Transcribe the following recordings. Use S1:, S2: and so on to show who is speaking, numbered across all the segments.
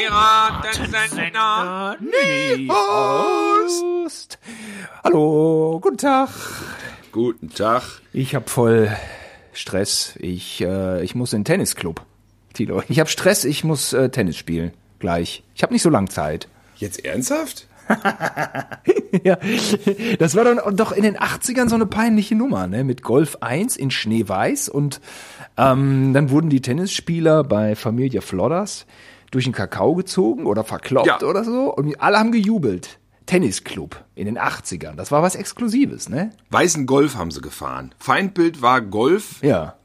S1: Piratensender.
S2: Ost. Hallo, guten Tag.
S1: Guten Tag.
S2: Ich hab voll Stress. Ich, äh, ich muss in den Tennisclub. Tilo, ich hab Stress, ich muss äh, Tennis spielen. Gleich. Ich hab nicht so lang Zeit.
S1: Jetzt ernsthaft?
S2: ja, das war dann doch in den 80ern so eine peinliche Nummer, ne? Mit Golf 1 in Schneeweiß und ähm, dann wurden die Tennisspieler bei Familie Flodders durch den Kakao gezogen oder verkloppt
S1: Ja.
S2: oder so und alle haben gejubelt. Tennisclub in den 80ern. Das war was Exklusives, ne?
S1: Weißen Golf haben sie gefahren. Feindbild war Golf
S2: Ja.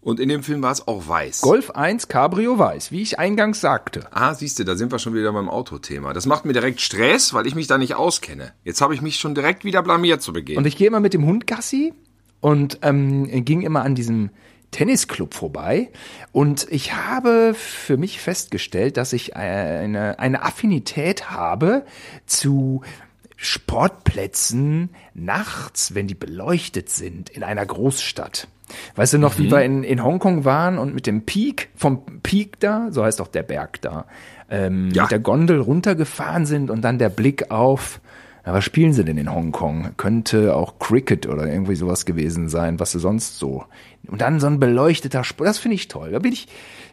S1: und in dem Film war es auch weiß.
S2: Golf 1 Cabrio Weiß, wie ich eingangs sagte.
S1: Ah, siehst du, da sind wir schon wieder beim Autothema. Das macht mir direkt Stress, weil ich mich da nicht auskenne. Jetzt habe ich mich schon direkt wieder blamiert zu Beginn.
S2: Und ich gehe immer mit dem Hund Gassi und ähm, ging immer an diesem Tennisclub vorbei. Und ich habe für mich festgestellt, dass ich eine, eine Affinität habe zu Sportplätzen nachts, wenn die beleuchtet sind in einer Großstadt. Weißt du noch, wie wir in, in Hongkong waren und mit dem Peak, vom Peak da, so heißt auch der Berg da, ähm,
S1: Ja.
S2: mit der Gondel runtergefahren sind und dann der Blick auf, na, was spielen sie denn in Hongkong? Könnte auch Cricket oder irgendwie sowas gewesen sein, was sie sonst so. Und dann so ein beleuchteter Sport, das finde ich toll. Da bin ich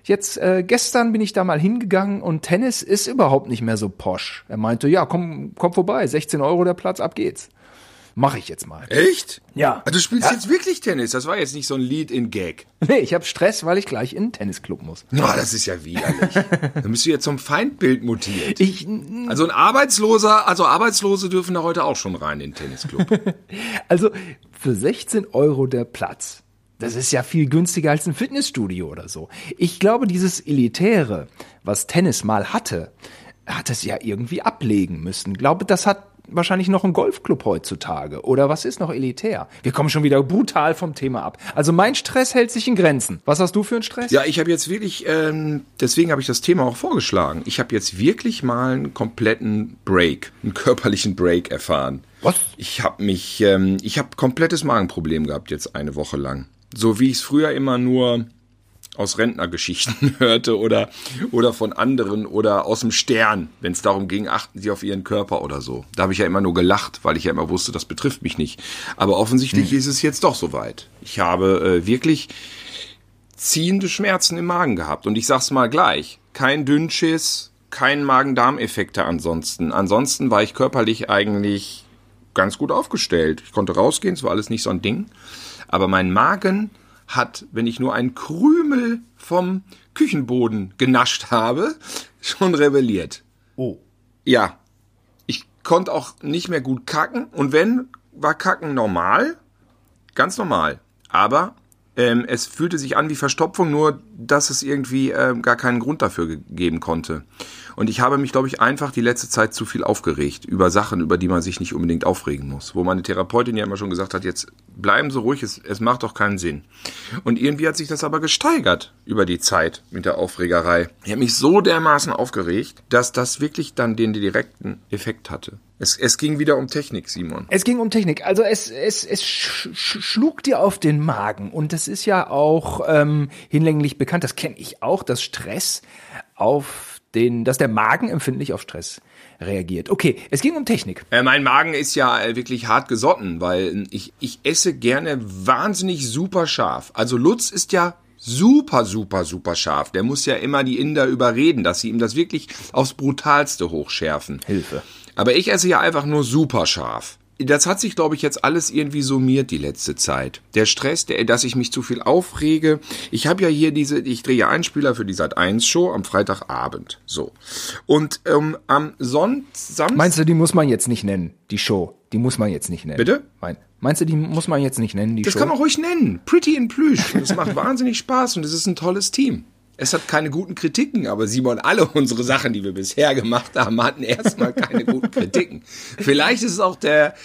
S2: jetzt, äh, gestern bin ich da mal hingegangen und Tennis ist überhaupt nicht mehr so posch. Er meinte, ja, komm, komm vorbei, 16 Euro der Platz, ab geht's. Mach ich jetzt mal.
S1: Echt?
S2: Ja.
S1: Ah, Du spielst
S2: Ja.
S1: jetzt wirklich Tennis. Das war jetzt nicht so ein Lied in Gag.
S2: Nee, ich habe Stress, weil ich gleich in den Tennisclub muss.
S1: Na, das ist ja widerlich. Dann bist du jetzt zum Feindbild mutiert.
S2: Ich,
S1: Also ein Arbeitsloser, also Arbeitslose dürfen da heute auch schon rein in den Tennisclub.
S2: Also für 16 Euro der Platz. Das ist ja viel günstiger als ein Fitnessstudio oder so. Ich glaube, dieses Elitäre, was Tennis mal hatte, hat es ja irgendwie ablegen müssen. Glaube, das hat wahrscheinlich noch ein Golfclub heutzutage. Oder was ist noch elitär? Wir kommen schon wieder brutal vom Thema ab. Also mein Stress hält sich in Grenzen. Was hast du für einen Stress?
S1: Ja, ich habe jetzt wirklich, ähm, deswegen habe ich das Thema auch vorgeschlagen. Ich habe jetzt wirklich mal einen kompletten Break, einen körperlichen Break erfahren.
S2: Was?
S1: Ich habe mich, ähm, ich habe komplettes Magenproblem gehabt jetzt eine Woche lang. So wie ich es früher immer nur aus Rentnergeschichten hörte oder, oder von anderen oder aus dem Stern, wenn es darum ging, achten Sie auf Ihren Körper oder so. Da habe ich ja immer nur gelacht, weil ich ja immer wusste, das betrifft mich nicht. Aber offensichtlich ist es jetzt doch soweit. Ich habe äh, wirklich ziehende Schmerzen im Magen gehabt. Und ich sag's mal gleich, kein Dünnschiss, kein Magen-Darm-Effekte ansonsten. Ansonsten war ich körperlich eigentlich ganz gut aufgestellt. Ich konnte rausgehen, es war alles nicht so ein Ding. Aber mein Magen hat, wenn ich nur einen Krümel vom Küchenboden genascht habe, schon rebelliert.
S2: Oh.
S1: Ja. Ich konnte auch nicht mehr gut kacken. Und wenn, war Kacken normal. Ganz normal. Aber ähm, es fühlte sich an wie Verstopfung, nur dass es irgendwie ähm, gar keinen Grund dafür ge- geben konnte. Und ich habe mich, glaube ich, einfach die letzte Zeit zu viel aufgeregt über Sachen, über die man sich nicht unbedingt aufregen muss. Wo meine Therapeutin ja immer schon gesagt hat, jetzt bleiben Sie ruhig, es, es macht doch keinen Sinn. Und irgendwie hat sich das aber gesteigert über die Zeit mit der Aufregerei. Ich habe mich so dermaßen aufgeregt, dass das wirklich dann den direkten Effekt hatte. Es, es ging wieder um Technik, Simon.
S2: Es ging um Technik. Also es, es, es sch sch schlug dir auf den Magen. Und das ist ja auch ähm, hinlänglich bekannt, das kenne ich auch, dass Stress auf den, dass der Magen empfindlich auf Stress reagiert. Okay, es ging um Technik.
S1: Äh, mein Magen ist ja äh, wirklich hart gesotten, weil ich, ich esse gerne wahnsinnig super scharf. Also Lutz ist ja super, super, super scharf. Der muss ja immer die Inder überreden, dass sie ihm das wirklich aufs Brutalste hochschärfen.
S2: Hilfe.
S1: Aber ich esse ja einfach nur super scharf. Das hat sich, glaube ich, jetzt alles irgendwie summiert die letzte Zeit. Der Stress, der, dass ich mich zu viel aufrege. Ich habe ja hier diese, ich drehe ja Einspieler für die Sat 1 Show am Freitagabend. So. Und ähm, am Sonntag.
S2: Meinst du, die muss man jetzt nicht nennen, die Show? Die muss man jetzt nicht nennen.
S1: Bitte?
S2: Mein, meinst du, die muss man jetzt nicht nennen, die
S1: Das
S2: Show?
S1: kann man ruhig nennen. Pretty in Plüsch. Es macht wahnsinnig Spaß und es ist ein tolles Team. Es hat keine guten Kritiken, aber Simon, alle unsere Sachen, die wir bisher gemacht haben, hatten erstmal keine guten Kritiken. Vielleicht ist es auch der,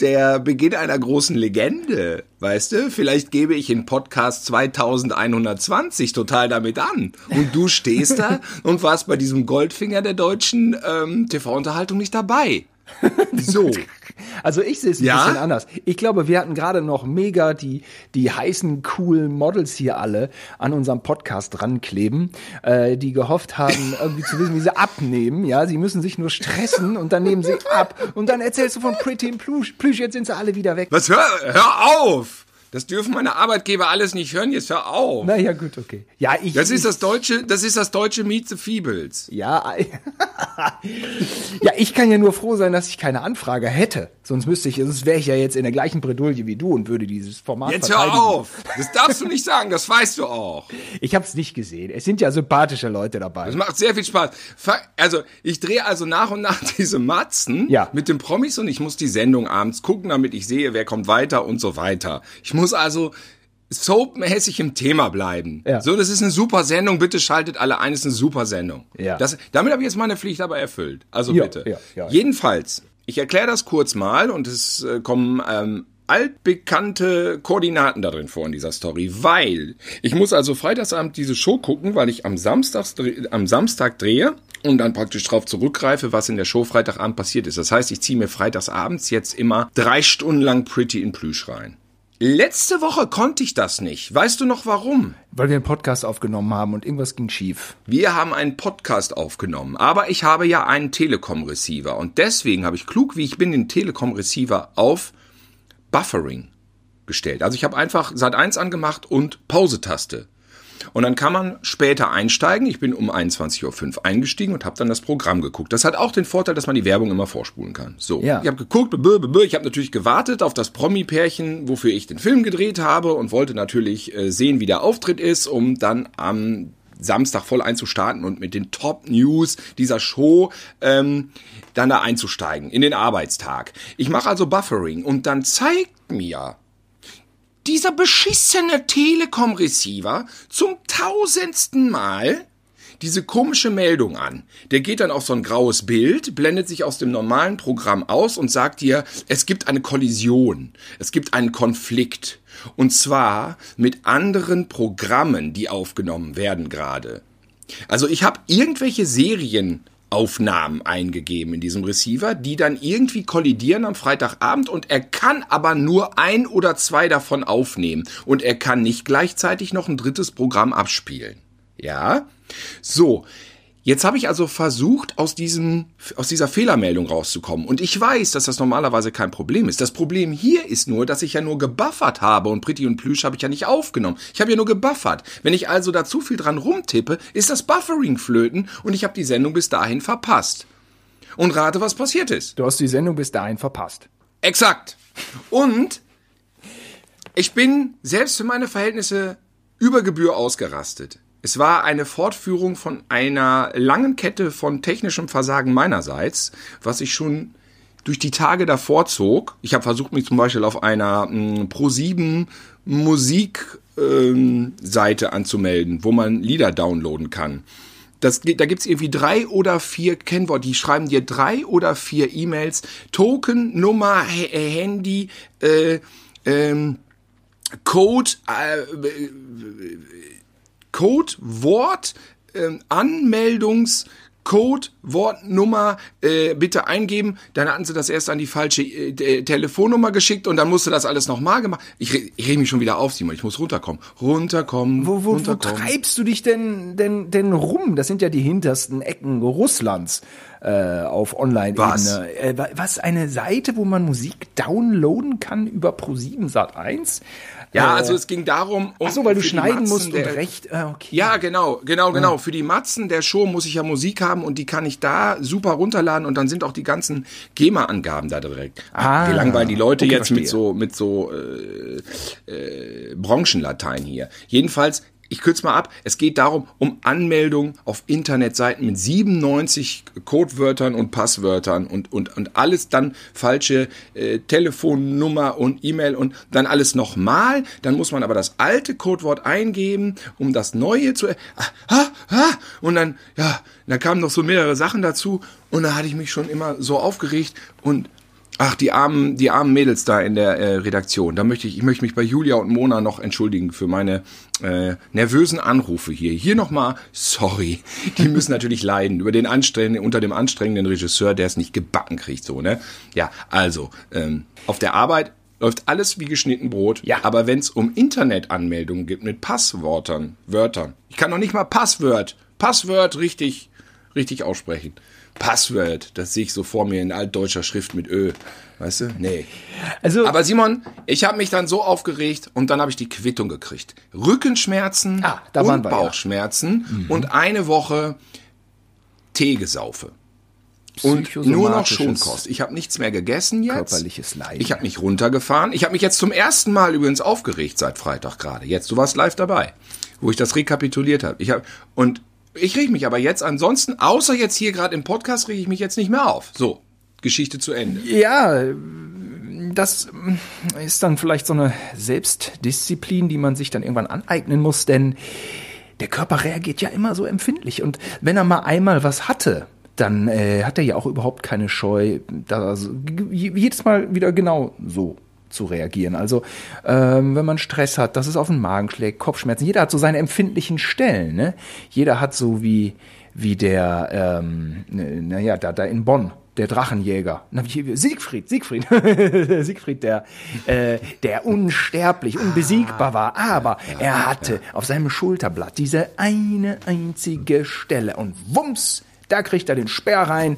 S1: der Beginn einer großen Legende, weißt du? Vielleicht gebe ich in Podcast 2120 total damit an. Und du stehst da und warst bei diesem Goldfinger der deutschen ähm, TV-Unterhaltung nicht dabei. So.
S2: Also ich sehe es ein
S1: Ja?
S2: bisschen anders. Ich glaube, wir hatten gerade noch mega die, die heißen, coolen Models hier alle an unserem Podcast rankleben, äh, die gehofft haben, irgendwie zu wissen, wie sie abnehmen. Ja, sie müssen sich nur stressen und dann nehmen sie ab. Und dann erzählst du von Pretty in Plüsch, Plüsch jetzt sind sie alle wieder weg.
S1: Was, hör, hör auf! Das dürfen meine Arbeitgeber alles nicht hören, jetzt hör auf.
S2: Naja, gut, okay. Ja, ich.
S1: Das ist das deutsche, das ist das deutsche Meet the Feebles.
S2: Ja, ja, ich kann ja nur froh sein, dass ich keine Anfrage hätte. Sonst müsste ich, sonst wäre ich ja jetzt in der gleichen Bredouille wie du und würde dieses Format
S1: Jetzt hör auf! Das darfst du nicht sagen, das weißt du auch.
S2: Ich habe es nicht gesehen. Es sind ja sympathische Leute dabei.
S1: Es macht sehr viel Spaß. Also, ich drehe also nach und nach diese Matzen
S2: Ja.
S1: mit den Promis und ich muss die Sendung abends gucken, damit ich sehe, wer kommt weiter und so weiter. Ich muss also soapmäßig im Thema bleiben.
S2: Ja.
S1: So, das ist eine super Sendung. Bitte schaltet alle ein. Das ist eine super Sendung.
S2: Ja.
S1: Das, damit habe ich jetzt meine Pflicht aber erfüllt. Also
S2: Ja,
S1: bitte.
S2: ja.
S1: Jedenfalls, ich erkläre das kurz mal und es äh, kommen ähm, altbekannte Koordinaten darin vor in dieser Story, weil ich muss also Freitagsabend diese Show gucken, weil ich am, Samstags, am Samstag drehe und dann praktisch darauf zurückgreife, was in der Show Freitagabend passiert ist. Das heißt, ich ziehe mir freitagsabends jetzt immer drei Stunden lang Pretty in Plüsch rein. Letzte Woche konnte ich das nicht. Weißt du noch warum?
S2: Weil wir einen Podcast aufgenommen haben und irgendwas ging schief.
S1: Wir haben einen Podcast aufgenommen, aber ich habe ja einen Telekom-Receiver und deswegen habe ich klug, wie ich bin, den Telekom-Receiver auf Buffering gestellt. Also ich habe einfach Sat 1 angemacht und Pause-Taste. Und dann kann man später einsteigen. Ich bin um 21.05 Uhr eingestiegen und habe dann das Programm geguckt. Das hat auch den Vorteil, dass man die Werbung immer vorspulen kann. So,
S2: Ja.
S1: ich habe geguckt, bö, bö, bö. ich habe natürlich gewartet auf das Promi-Pärchen, wofür ich den Film gedreht habe und wollte natürlich äh, sehen, wie der Auftritt ist, um dann am Samstag voll einzustarten und mit den Top-News dieser Show ähm, dann da einzusteigen in den Arbeitstag. Ich mache also Buffering und dann zeigt mir dieser beschissene Telekom-Receiver zum tausendsten Mal diese komische Meldung an. Der geht dann auf so ein graues Bild, blendet sich aus dem normalen Programm aus und sagt dir, es gibt eine Kollision, es gibt einen Konflikt. Und zwar mit anderen Programmen, die aufgenommen werden gerade. Also ich habe irgendwelche Serienaufnahmen eingegeben in diesem Receiver, die dann irgendwie kollidieren am Freitagabend und er kann aber nur ein oder zwei davon aufnehmen und er kann nicht gleichzeitig noch ein drittes Programm abspielen. Ja? So. Jetzt habe ich also versucht, aus, diesem, aus dieser Fehlermeldung rauszukommen. Und ich weiß, dass das normalerweise kein Problem ist. Das Problem hier ist nur, dass ich ja nur gebuffert habe und Pretty und Plüsch habe ich ja nicht aufgenommen. Ich habe ja nur gebuffert. Wenn ich also da zu viel dran rumtippe, ist das Buffering flöten und ich habe die Sendung bis dahin verpasst. Und rate, was passiert ist.
S2: Du hast die Sendung bis dahin verpasst.
S1: Exakt. Und ich bin selbst für meine Verhältnisse über Gebühr ausgerastet. Es war eine Fortführung von einer langen Kette von technischem Versagen meinerseits, was ich schon durch die Tage davor zog. Ich habe versucht, mich zum Beispiel auf einer mh, Pro7 Musik ähm, anzumelden, wo man Lieder downloaden kann. Das, da gibt's irgendwie drei oder vier Kennworte, die schreiben dir drei oder vier E-Mails, Token, Nummer, H Handy, äh, ähm, Code, äh, Code, Wort, ähm, Anmeldungs, Code, Wortnummer äh, bitte eingeben. Dann hatten sie das erst an die falsche äh, äh, Telefonnummer geschickt und dann musste das alles nochmal gemacht. Ich, re- ich rede mich schon wieder auf, Simon. Ich muss runterkommen. Runterkommen.
S2: Wo, wo, wo
S1: runterkommen.
S2: treibst du dich denn, denn, denn rum? Das sind ja die hintersten Ecken Russlands äh, auf Online-Ebene.
S1: Was?
S2: Äh, wa- was, eine Seite, wo man Musik downloaden kann über Pro7 Sat 1?
S1: Ja,
S2: Äh,
S1: also es ging darum, um
S2: Ach so, weil du schneiden
S1: Matzen
S2: musst und
S1: der-
S2: recht. Äh, okay.
S1: Ja, genau, genau, genau. Für die Matzen der Show muss ich ja Musik haben und die kann ich da super runterladen und dann sind auch die ganzen GEMA-Angaben da direkt.
S2: Ah,
S1: Wir langweilen die Leute
S2: okay,
S1: jetzt mit
S2: verstehe.
S1: so mit so äh, äh, Branchenlatein hier. Jedenfalls, ich kürze mal ab. Es geht darum um Anmeldung auf Internetseiten mit 97 Codewörtern und Passwörtern und und und alles dann falsche äh, Telefonnummer und E-Mail und dann alles nochmal. Dann muss man aber das alte Codewort eingeben, um das neue zu. Ah, ah, ah, und dann ja, da kamen noch so mehrere Sachen dazu und da hatte ich mich schon immer so aufgeregt und Ach, die armen, die armen Mädels da in der äh, Redaktion. Da möchte ich, ich möchte mich bei Julia und Mona noch entschuldigen für meine äh, nervösen Anrufe hier. Hier nochmal, sorry. Die müssen natürlich leiden über den anstrengenden, unter dem anstrengenden Regisseur, der es nicht gebacken kriegt, so, ne? Ja, also, ähm, auf der Arbeit läuft alles wie geschnitten Brot.
S2: Ja.
S1: Aber wenn es um Internetanmeldungen gibt mit Passwörtern, Wörtern, ich kann noch nicht mal Passwort, Passwort richtig, richtig aussprechen. Passwort, das sehe ich so vor mir in altdeutscher Schrift mit Ö. Weißt du? Nee.
S2: Also,
S1: Aber Simon, ich habe mich dann so aufgeregt und dann habe ich die Quittung gekriegt. Rückenschmerzen
S2: Ah, da waren
S1: und
S2: wir, ja.
S1: Bauchschmerzen und eine Woche Teegesaufe. Und nur noch Schonkost. Ich habe nichts mehr gegessen jetzt.
S2: Körperliches Leiden.
S1: Ich habe mich runtergefahren. Ich habe mich jetzt zum ersten Mal übrigens aufgeregt seit Freitag gerade. Jetzt, du warst live dabei, wo ich das rekapituliert habe. Ich hab, und ich reg mich aber jetzt ansonsten, außer jetzt hier gerade im Podcast, reg ich mich jetzt nicht mehr auf. So, Geschichte zu Ende.
S2: Ja, das ist dann vielleicht so eine Selbstdisziplin, die man sich dann irgendwann aneignen muss, denn der Körper reagiert ja immer so empfindlich. Und wenn er mal einmal was hatte, dann äh, hat er ja auch überhaupt keine Scheu, da jedes Mal wieder genau so zu reagieren. Also ähm, wenn man Stress hat, dass es auf den Magen schlägt, Kopfschmerzen, jeder hat so seine empfindlichen Stellen. Ne? Jeder hat so wie, wie der, ähm, naja, da, da in Bonn, der Drachenjäger. Siegfried, Siegfried. Siegfried, der, äh, der unsterblich, unbesiegbar war. Aber er hatte auf seinem Schulterblatt diese eine einzige Stelle. Und wumms, da kriegt er den Speer rein.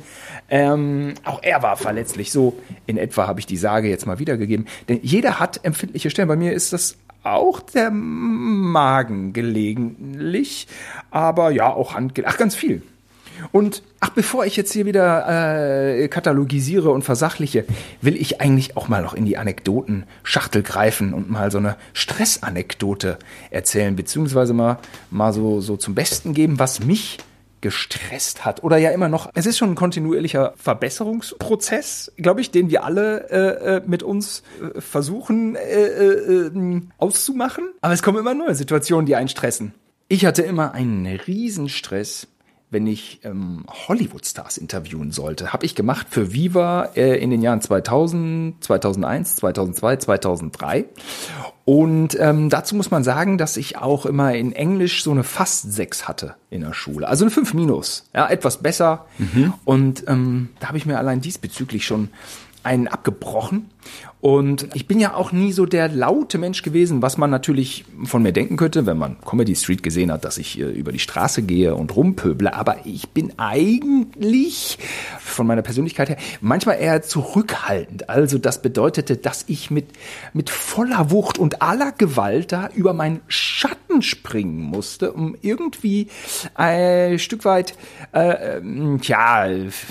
S2: Ähm, auch er war verletzlich. So in etwa habe ich die Sage jetzt mal wiedergegeben. Denn jeder hat empfindliche Stellen. Bei mir ist das auch der Magen gelegentlich. Aber ja, auch Hand, ach, ganz viel. Und ach, bevor ich jetzt hier wieder äh, katalogisiere und versachliche, will ich eigentlich auch mal noch in die Anekdoten-Schachtel greifen und mal so eine Stressanekdote erzählen, beziehungsweise mal, mal so, so zum Besten geben, was mich gestresst hat oder ja immer noch. Es ist schon ein kontinuierlicher Verbesserungsprozess, glaube ich, den wir alle äh, äh, mit uns äh, versuchen äh, äh, äh, auszumachen. Aber es kommen immer neue Situationen, die einen stressen. Ich hatte immer einen Riesenstress wenn ich ähm, Hollywood-Stars interviewen sollte. Habe ich gemacht für Viva äh, in den Jahren 2000, 2001, 2002, 2003. Und ähm, dazu muss man sagen, dass ich auch immer in Englisch so eine fast sechs hatte in der Schule. Also eine 5 minus, ja, etwas besser. Und ähm, da habe ich mir allein diesbezüglich schon einen abgebrochen. Und ich bin ja auch nie so der laute Mensch gewesen, was man natürlich von mir denken könnte, wenn man Comedy Street gesehen hat, dass ich äh, über die Straße gehe und rumpöble. Aber ich bin eigentlich von meiner Persönlichkeit her manchmal eher zurückhaltend. Also das bedeutete, dass ich mit, mit voller Wucht und aller Gewalt da über meinen Schatten springen musste, um irgendwie ein Stück weit, äh, ähm, tja,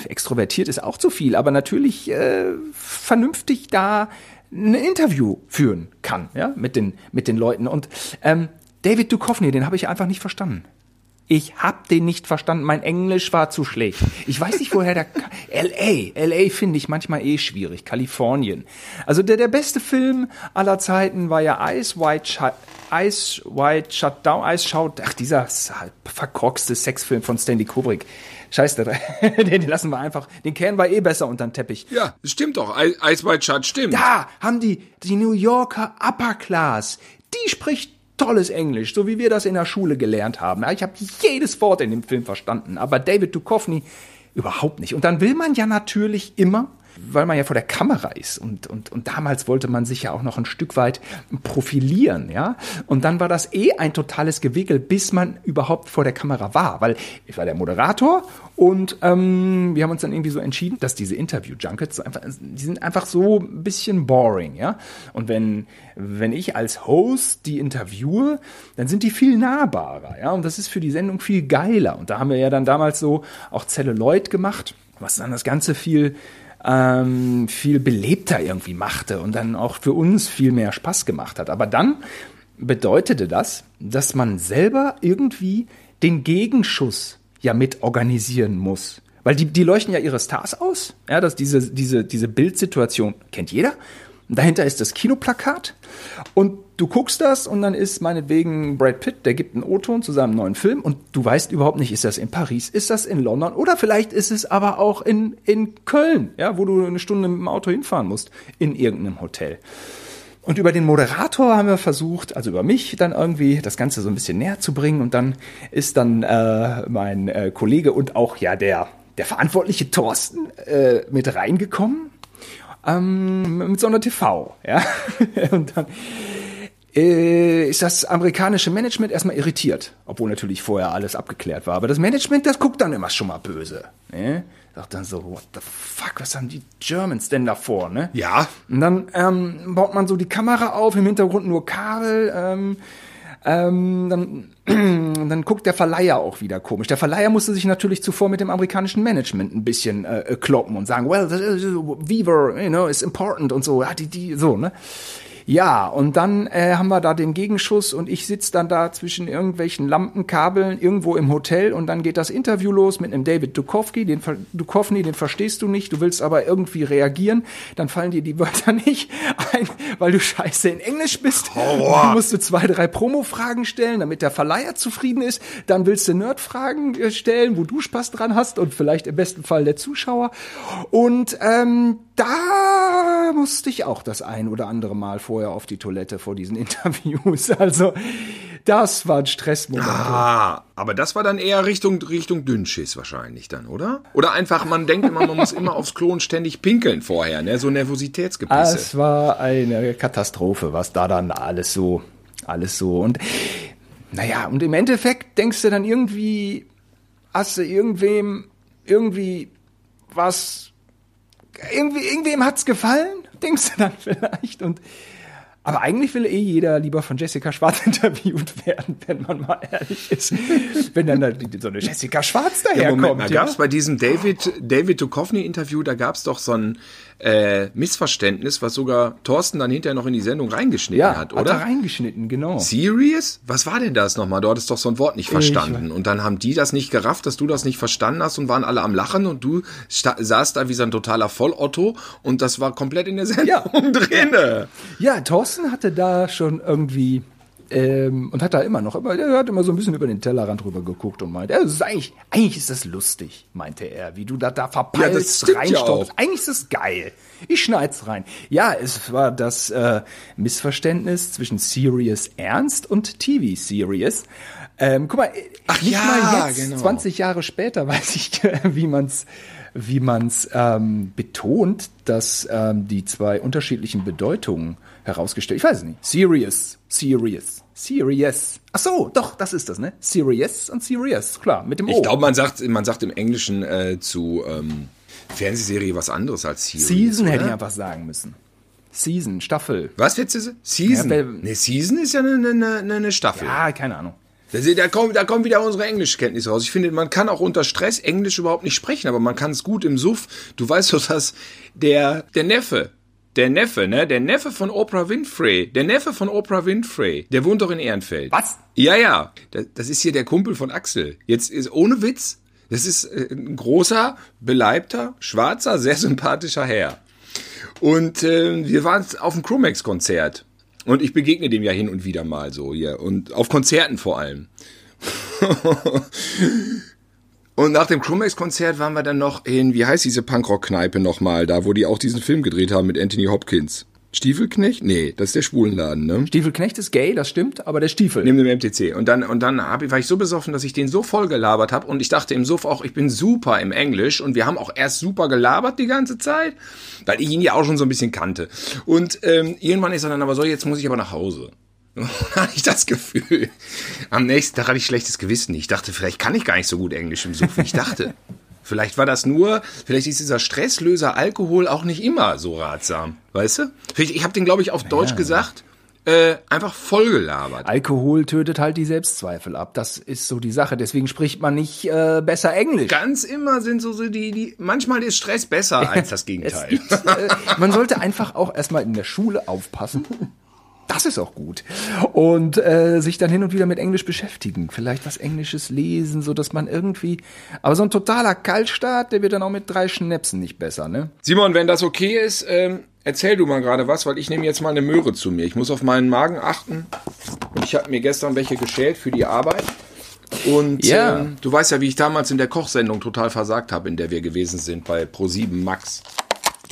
S2: extrovertiert ist auch zu viel, aber natürlich äh, vernünftig da ein Interview führen kann, ja, mit den, mit den Leuten. Und ähm, David Duchovny, den habe ich einfach nicht verstanden. Ich hab den nicht verstanden. Mein Englisch war zu schlecht. Ich weiß nicht, woher der LA, LA finde ich manchmal eh schwierig. Kalifornien. Also der der beste Film aller Zeiten war ja Ice White Shut, Ice White Shutdown, Ice Shout. Ach dieser verkorkste Sexfilm von Stanley Kubrick. Scheiß der, den lassen wir einfach. Den kennen wir eh besser unter den Teppich.
S1: Ja, stimmt doch. Ice White Shut stimmt.
S2: Da haben die, die New Yorker Upper Class, die spricht tolles Englisch, so wie wir das in der Schule gelernt haben. Ich habe jedes Wort in dem Film verstanden, aber David Duchovny überhaupt nicht. Und dann will man ja natürlich immer, weil man ja vor der Kamera ist und, und, und damals wollte man sich ja auch noch ein Stück weit profilieren, ja. Und dann war das eh ein totales Gewickel, bis man überhaupt vor der Kamera war, weil ich war der Moderator und ähm, wir haben uns dann irgendwie so entschieden, dass diese Interview-Junkets einfach, die sind einfach so ein bisschen boring, ja. Und wenn, wenn ich als Host die interviewe, dann sind die viel nahbarer, ja. Und das ist für die Sendung viel geiler. Und da haben wir ja dann damals so auch Celluloid gemacht, was dann das Ganze viel ähm, viel belebter irgendwie machte und dann auch für uns viel mehr Spaß gemacht hat. Aber dann bedeutete das, dass man selber irgendwie den Gegenschuss ja mit organisieren muss. Weil die, die leuchten ja ihre Stars aus. Ja, dass diese, diese, diese Bildsituation kennt jeder. Dahinter ist das Kinoplakat und du guckst das und dann ist meinetwegen Brad Pitt, der gibt einen O-Ton zu seinem neuen Film und du weißt überhaupt nicht, ist das in Paris, ist das in London oder vielleicht ist es aber auch in, in Köln, ja, wo du eine Stunde mit dem Auto hinfahren musst, in irgendeinem Hotel. Und über den Moderator haben wir versucht, also über mich, dann irgendwie das Ganze so ein bisschen näher zu bringen. Und dann ist dann äh, mein äh, Kollege und auch ja der, der verantwortliche Thorsten äh, mit reingekommen ähm, mit so einer TV. Ja? und dann ist das amerikanische Management erstmal irritiert, obwohl natürlich vorher alles abgeklärt war. Aber das Management, das guckt dann immer schon mal böse. Ne? Sagt dann so, what the fuck, was haben die Germans denn davor, ne?
S1: Ja.
S2: Und dann ähm, baut man so die Kamera auf, im Hintergrund nur Kabel, ähm, ähm, dann, dann guckt der Verleiher auch wieder komisch. Der Verleiher musste sich natürlich zuvor mit dem amerikanischen Management ein bisschen äh, kloppen und sagen, well, Weaver, you know, is important und so, ja, die, die, so, ne? Ja, und dann äh, haben wir da den Gegenschuss und ich sitz dann da zwischen irgendwelchen Lampenkabeln irgendwo im Hotel und dann geht das Interview los mit einem David Duchovny, den Duchovny, den verstehst du nicht, du willst aber irgendwie reagieren, dann fallen dir die Wörter nicht ein, weil du scheiße in Englisch bist.
S1: Horror.
S2: Du musst du zwei, drei Promo-Fragen stellen, damit der Verleiher zufrieden ist, dann willst du Nerd-Fragen äh, stellen, wo du Spaß dran hast und vielleicht im besten Fall der Zuschauer und ähm, da musste ich auch das ein oder andere Mal vorher auf die Toilette vor diesen Interviews. Also das war ein Stressmoment.
S1: Ah, aber das war dann eher Richtung, Richtung Dünnschiss wahrscheinlich dann, oder? Oder einfach, man denkt immer, man muss immer aufs Klo und ständig pinkeln vorher, ne? So Nervositätsgepisse.
S2: Es war eine Katastrophe, was da dann alles so, alles so. Und naja, und im Endeffekt denkst du dann irgendwie, hast du irgendwem irgendwie was irgendwie, irgendwem hat's gefallen, denkst du dann vielleicht. Und aber eigentlich will eh jeder lieber von Jessica Schwarz interviewt werden, wenn man mal ehrlich ist. wenn dann da so eine Jessica Schwarz daherkommt.
S1: Ja, Moment mal,
S2: ja?
S1: gab's bei diesem David, David Duchovny-Interview, da gab's doch so ein äh, Missverständnis, was sogar Thorsten dann hinterher noch in die Sendung reingeschnitten
S2: ja,
S1: hat,
S2: hat
S1: oder?
S2: er reingeschnitten, genau.
S1: Serious? Was war denn das nochmal? Du hattest doch so ein Wort nicht verstanden. Und dann haben die das nicht gerafft, dass du das nicht verstanden hast und waren alle am Lachen und du saßt da wie so ein totaler Vollotto und das war komplett in der Sendung
S2: Ja.
S1: drinne.
S2: Ja, Thorsten hatte da schon irgendwie ähm, und hat da immer noch, immer, er hat immer so ein bisschen über den Tellerrand rüber geguckt und meinte, ja, ist eigentlich, eigentlich ist das lustig, meinte er, wie du da da
S1: Ja,
S2: verpeilst,
S1: ja
S2: reinstopfst.
S1: auch.
S2: eigentlich ist das geil. Ich schneid's rein. Ja, es war das äh, Missverständnis zwischen Serious Ernst und TV Serious. Ähm, guck mal,
S1: Ach
S2: nicht
S1: ja,
S2: mal jetzt,
S1: genau.
S2: 20 Jahre später, weiß ich, wie man's wie man's ähm, betont, dass ähm, die zwei unterschiedlichen Bedeutungen herausgestellt. Ich weiß es nicht. Serious, serious, serious. Ach so, doch, das ist das, ne? Serious und serious, klar, mit dem O.
S1: Ich glaube, man sagt, man sagt im Englischen äh, zu ähm, Fernsehserie was anderes als Series.
S2: Season
S1: oder?
S2: hätte ich einfach sagen müssen. Season, Staffel.
S1: Was jetzt ist Season?
S2: Ja,
S1: ne, Season ist ja eine, eine, eine Staffel.
S2: Ja, keine Ahnung.
S1: Da, da, kommen, da kommen wieder unsere Englischkenntnisse raus. Ich finde, man kann auch unter Stress Englisch überhaupt nicht sprechen, aber man kann es gut im Suff. Du weißt doch, dass der, der Neffe, der Neffe, ne, der Neffe von Oprah Winfrey, der Neffe von Oprah Winfrey, der wohnt doch in Ehrenfeld.
S2: Was?
S1: Ja, ja. Das, das ist hier der Kumpel von Axel. Jetzt ist ohne Witz. Das ist äh, ein großer, beleibter, schwarzer, sehr sympathischer Herr. Und äh, wir waren auf dem Chromex-Konzert. Und ich begegne dem ja hin und wieder mal so hier. Und auf Konzerten vor allem. und nach dem Chromex-Konzert waren wir dann noch in, wie heißt diese Punkrock-Kneipe nochmal, da wo die auch diesen Film gedreht haben mit Anthony Hopkins. Stiefelknecht? Nee, das ist der Schwulenladen, ne?
S2: Stiefelknecht ist gay, das stimmt, aber der Stiefel.
S1: Neben dem MTC. Und dann, und dann hab, ich- war ich so besoffen, dass ich den so voll gelabert habe. Und ich dachte im Suff auch, ich bin super im Englisch. Und wir haben auch erst super gelabert die ganze Zeit, weil ich ihn ja auch schon so ein bisschen kannte. Und ähm, irgendwann ist er dann aber so, jetzt muss ich aber nach Hause. Hatte ich das Gefühl. Am nächsten Tag hatte ich schlechtes Gewissen. Ich dachte, vielleicht kann ich gar nicht so gut Englisch im Suff, wie ich dachte. Vielleicht war das nur, vielleicht ist dieser Stresslöser Alkohol auch nicht immer so ratsam. Weißt du? Ich habe den, glaube ich, auf Deutsch gesagt, äh, einfach vollgelabert.
S2: Alkohol tötet halt die Selbstzweifel ab. Das ist so die Sache. Deswegen spricht man nicht äh, besser Englisch.
S1: Ganz immer sind so, so die, die, manchmal ist Stress besser als das Gegenteil.
S2: gibt, äh, man sollte einfach auch erstmal in der Schule aufpassen. Das ist auch gut. Und äh, sich dann hin und wieder mit Englisch beschäftigen. Vielleicht was Englisches lesen, so dass man irgendwie. Aber so ein totaler Kaltstart, der wird dann auch mit drei Schnäpsen nicht besser, ne?
S1: Simon, wenn das okay ist, ähm, erzähl du mal gerade was, weil ich nehme jetzt mal eine Möhre zu mir. Ich muss auf meinen Magen achten. Und ich habe mir gestern welche geschält für die Arbeit. Und
S2: Ja.
S1: ähm, du weißt ja, wie ich damals in der Kochsendung total versagt habe, in der wir gewesen sind bei Pro7 Max.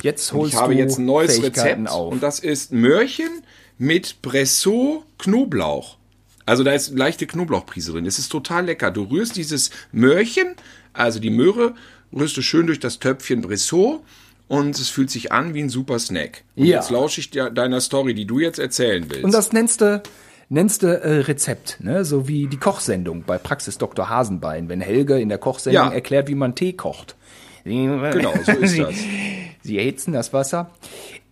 S2: Jetzt
S1: Und
S2: holst
S1: ich habe jetzt ein neues Rezept
S2: auf.
S1: und das ist Möhrchen mit Bressot Knoblauch. Also da ist leichte Knoblauchprise drin. Es ist total lecker. Du rührst dieses Möhrchen, also die Möhre, rührst du schön durch das Töpfchen Bressot und es fühlt sich an wie ein super Snack. Und
S2: Ja.
S1: jetzt lausche ich dir deiner Story, die du jetzt erzählen willst.
S2: Und das nennst du, nennst du äh, Rezept, ne? So wie die Kochsendung bei Praxis Dr. Hasenbein, wenn Helge in der Kochsendung
S1: Ja.
S2: erklärt, wie man Tee kocht. Genau,
S1: so ist das.
S2: Sie erhitzen das Wasser.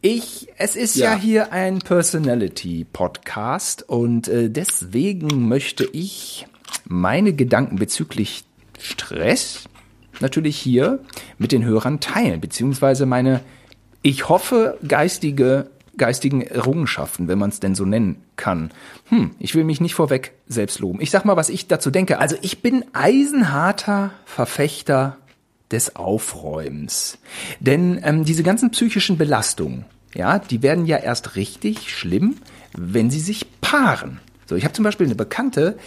S2: Ich, es ist ja,
S1: Ja.
S2: hier ein Personality-Podcast und äh, deswegen möchte ich meine Gedanken bezüglich Stress natürlich hier mit den Hörern teilen, beziehungsweise meine, ich hoffe, geistige, geistigen Errungenschaften, wenn man es denn so nennen kann. Hm, ich will mich nicht vorweg selbst loben. Ich sag mal, was ich dazu denke. Also ich bin eisenharter Verfechter des Aufräumens. Denn ähm, diese ganzen psychischen Belastungen, ja, die werden ja erst richtig schlimm, wenn sie sich paaren. So, ich habe zum Beispiel eine Bekannte,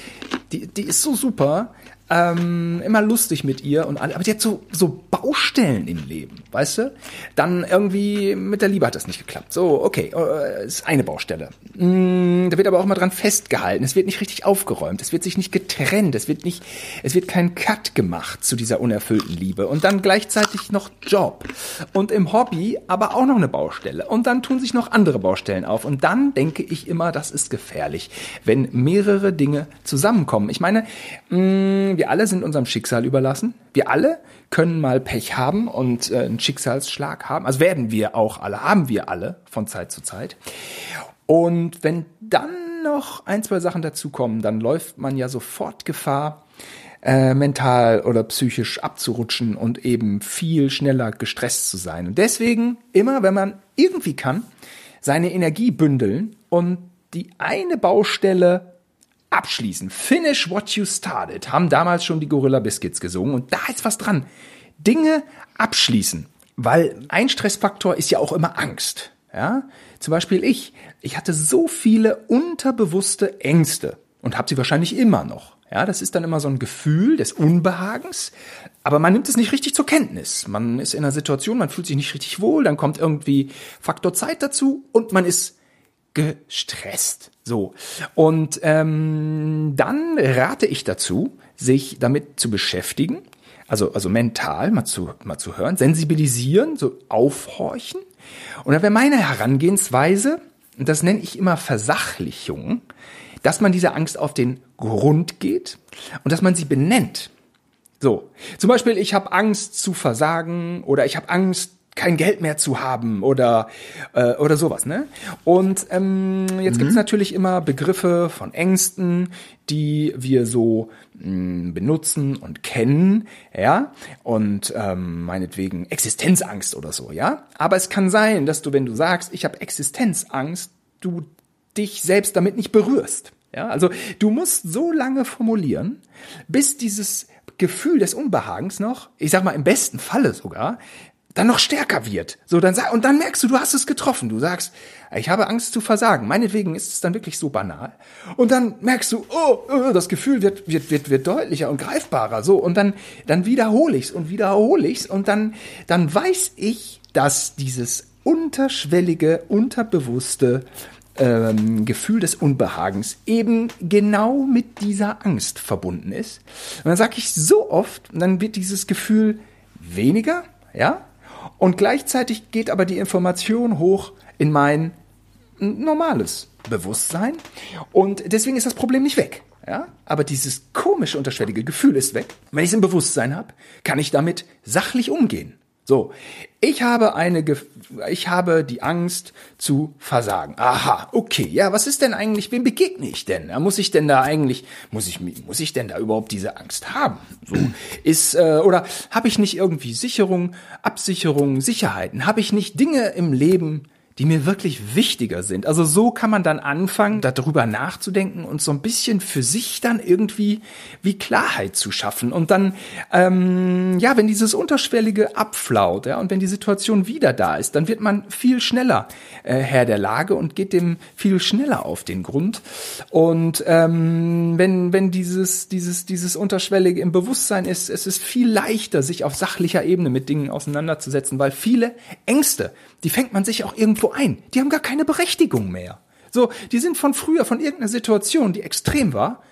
S2: die, die ist so super, ähm, immer lustig mit ihr und alle, aber die hat so, so Baustellen im Leben, weißt du? Dann irgendwie mit der Liebe hat das nicht geklappt. So, okay, äh, ist eine Baustelle. Mm, da wird aber auch mal dran festgehalten. Es wird nicht richtig aufgeräumt. Es wird sich nicht getrennt. Es wird nicht, es wird kein Cut gemacht zu dieser unerfüllten Liebe. Und dann gleichzeitig noch Job. Und im Hobby aber auch noch eine Baustelle. Und dann tun sich noch andere Baustellen auf. Und dann denke ich immer, das ist gefährlich, wenn mehrere Dinge zusammenkommen. Ich meine, mh, wir alle sind unserem Schicksal überlassen. Wir alle können mal Pech haben und äh, einen Schicksalsschlag haben. Also werden wir auch alle, haben wir alle von Zeit zu Zeit. Und wenn dann noch ein, zwei Sachen dazukommen, dann läuft man ja sofort Gefahr, äh, mental oder psychisch abzurutschen und eben viel schneller gestresst zu sein. Und deswegen immer, wenn man irgendwie kann, seine Energie bündeln und die eine Baustelle abschließen. Finish what you started, haben damals schon die Gorilla Biscuits gesungen und da ist was dran. Dinge abschließen, weil ein Stressfaktor ist ja auch immer Angst. Ja, zum Beispiel ich. Ich hatte so viele unterbewusste Ängste und habe sie wahrscheinlich immer noch. Ja, das ist dann immer so ein Gefühl des Unbehagens, aber man nimmt es nicht richtig zur Kenntnis. Man ist in einer Situation, man fühlt sich nicht richtig wohl, dann kommt irgendwie Faktor Zeit dazu und man ist gestresst. So. Und ähm, dann rate ich dazu, sich damit zu beschäftigen, also, also mental mal zu, mal zu hören, sensibilisieren, so aufhorchen. Und dann wäre meine Herangehensweise, und das nenne ich immer Versachlichung, dass man dieser Angst auf den Grund geht und dass man sie benennt. So, zum Beispiel, ich habe Angst zu versagen oder ich habe Angst, kein Geld mehr zu haben oder äh, oder sowas, ne? Und ähm, jetzt gibt's natürlich immer Begriffe von Ängsten, die wir so mh, benutzen und kennen, ja, und ähm, meinetwegen Existenzangst oder so, ja. Aber es kann sein, dass du, wenn du sagst, ich habe Existenzangst, du dich selbst damit nicht berührst. Ja, also du musst so lange formulieren, bis dieses Gefühl des Unbehagens noch, ich sag mal im besten Falle sogar, dann noch stärker wird. So, dann sag, und dann merkst du, du hast es getroffen. Du sagst, ich habe Angst zu versagen. Meinetwegen ist es dann wirklich so banal. Und dann merkst du, oh, oh das Gefühl wird, wird, wird, wird deutlicher und greifbarer. So, und dann, dann wiederhole ich's und wiederhole ich's und dann, dann weiß ich, dass dieses unterschwellige, unterbewusste ähm, Gefühl des Unbehagens eben genau mit dieser Angst verbunden ist. Und dann sage ich so oft, und dann wird dieses Gefühl weniger, ja, und gleichzeitig geht aber die Information hoch in mein normales Bewusstsein und deswegen ist das Problem nicht weg. Ja, aber dieses komische unterschwellige Gefühl ist weg. Wenn ich es im Bewusstsein habe, kann ich damit sachlich umgehen. So, ich habe eine, Gef ich habe die Angst zu versagen. Aha, okay, ja, was ist denn eigentlich, wem begegne ich denn? Muss ich denn da eigentlich, muss ich, muss ich denn da überhaupt diese Angst haben? So, ist, äh, oder habe ich nicht irgendwie Sicherung, Absicherung, Sicherheiten? Habe ich nicht Dinge im Leben, die mir wirklich wichtiger sind. Also so kann man dann anfangen, darüber nachzudenken und so ein bisschen für sich dann irgendwie wie Klarheit zu schaffen. Und dann, ähm, ja, wenn dieses Unterschwellige abflaut, ja, und wenn die Situation wieder da ist, dann wird man viel schneller äh, Herr der Lage und geht dem viel schneller auf den Grund. Und ähm, wenn, wenn dieses, dieses, dieses Unterschwellige im Bewusstsein ist, es ist viel leichter, sich auf sachlicher Ebene mit Dingen auseinanderzusetzen, weil viele Ängste, die fängt man sich auch irgendwo ein. Die haben gar keine Berechtigung mehr. So, die sind von früher, von irgendeiner Situation, die extrem war.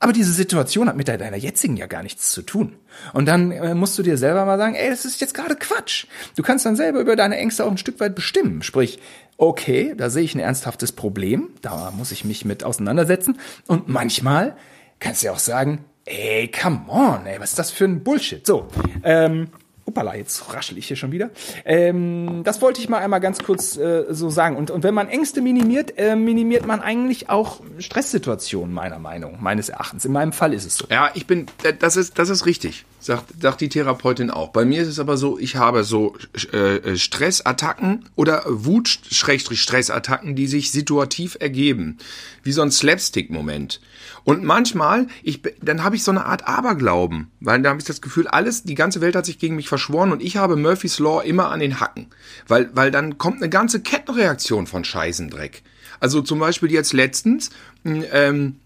S2: Aber diese Situation hat mit deiner jetzigen ja gar nichts zu tun. Und dann äh, musst du dir selber mal sagen, ey, das ist jetzt gerade Quatsch. Du kannst dann selber über deine Ängste auch ein Stück weit bestimmen. Sprich, okay, da sehe ich ein ernsthaftes Problem, da muss ich mich mit auseinandersetzen. Und manchmal kannst du ja auch sagen, ey, come on, ey, was ist das für ein Bullshit? So, ähm, Uppala, jetzt raschel ich hier schon wieder. Ähm, das wollte ich mal einmal ganz kurz äh, so sagen. Und, und wenn man Ängste minimiert, äh, minimiert man eigentlich auch Stresssituationen, meiner Meinung, meines Erachtens. In meinem Fall ist es so.
S1: Ja, ich bin, das ist, das ist richtig, sagt, sagt die Therapeutin auch. Bei mir ist es aber so, ich habe so äh, Stressattacken oder Wut-Stressattacken, die sich situativ ergeben. Wie so ein Slapstick-Moment. Und manchmal, ich, dann habe ich so eine Art Aberglauben, weil da habe ich das Gefühl, alles, die ganze Welt hat sich gegen mich verschworen und ich habe Murphy's Law immer an den Hacken. Weil, weil dann kommt eine ganze Kettenreaktion von Scheißendreck. Also zum Beispiel jetzt letztens, ähm,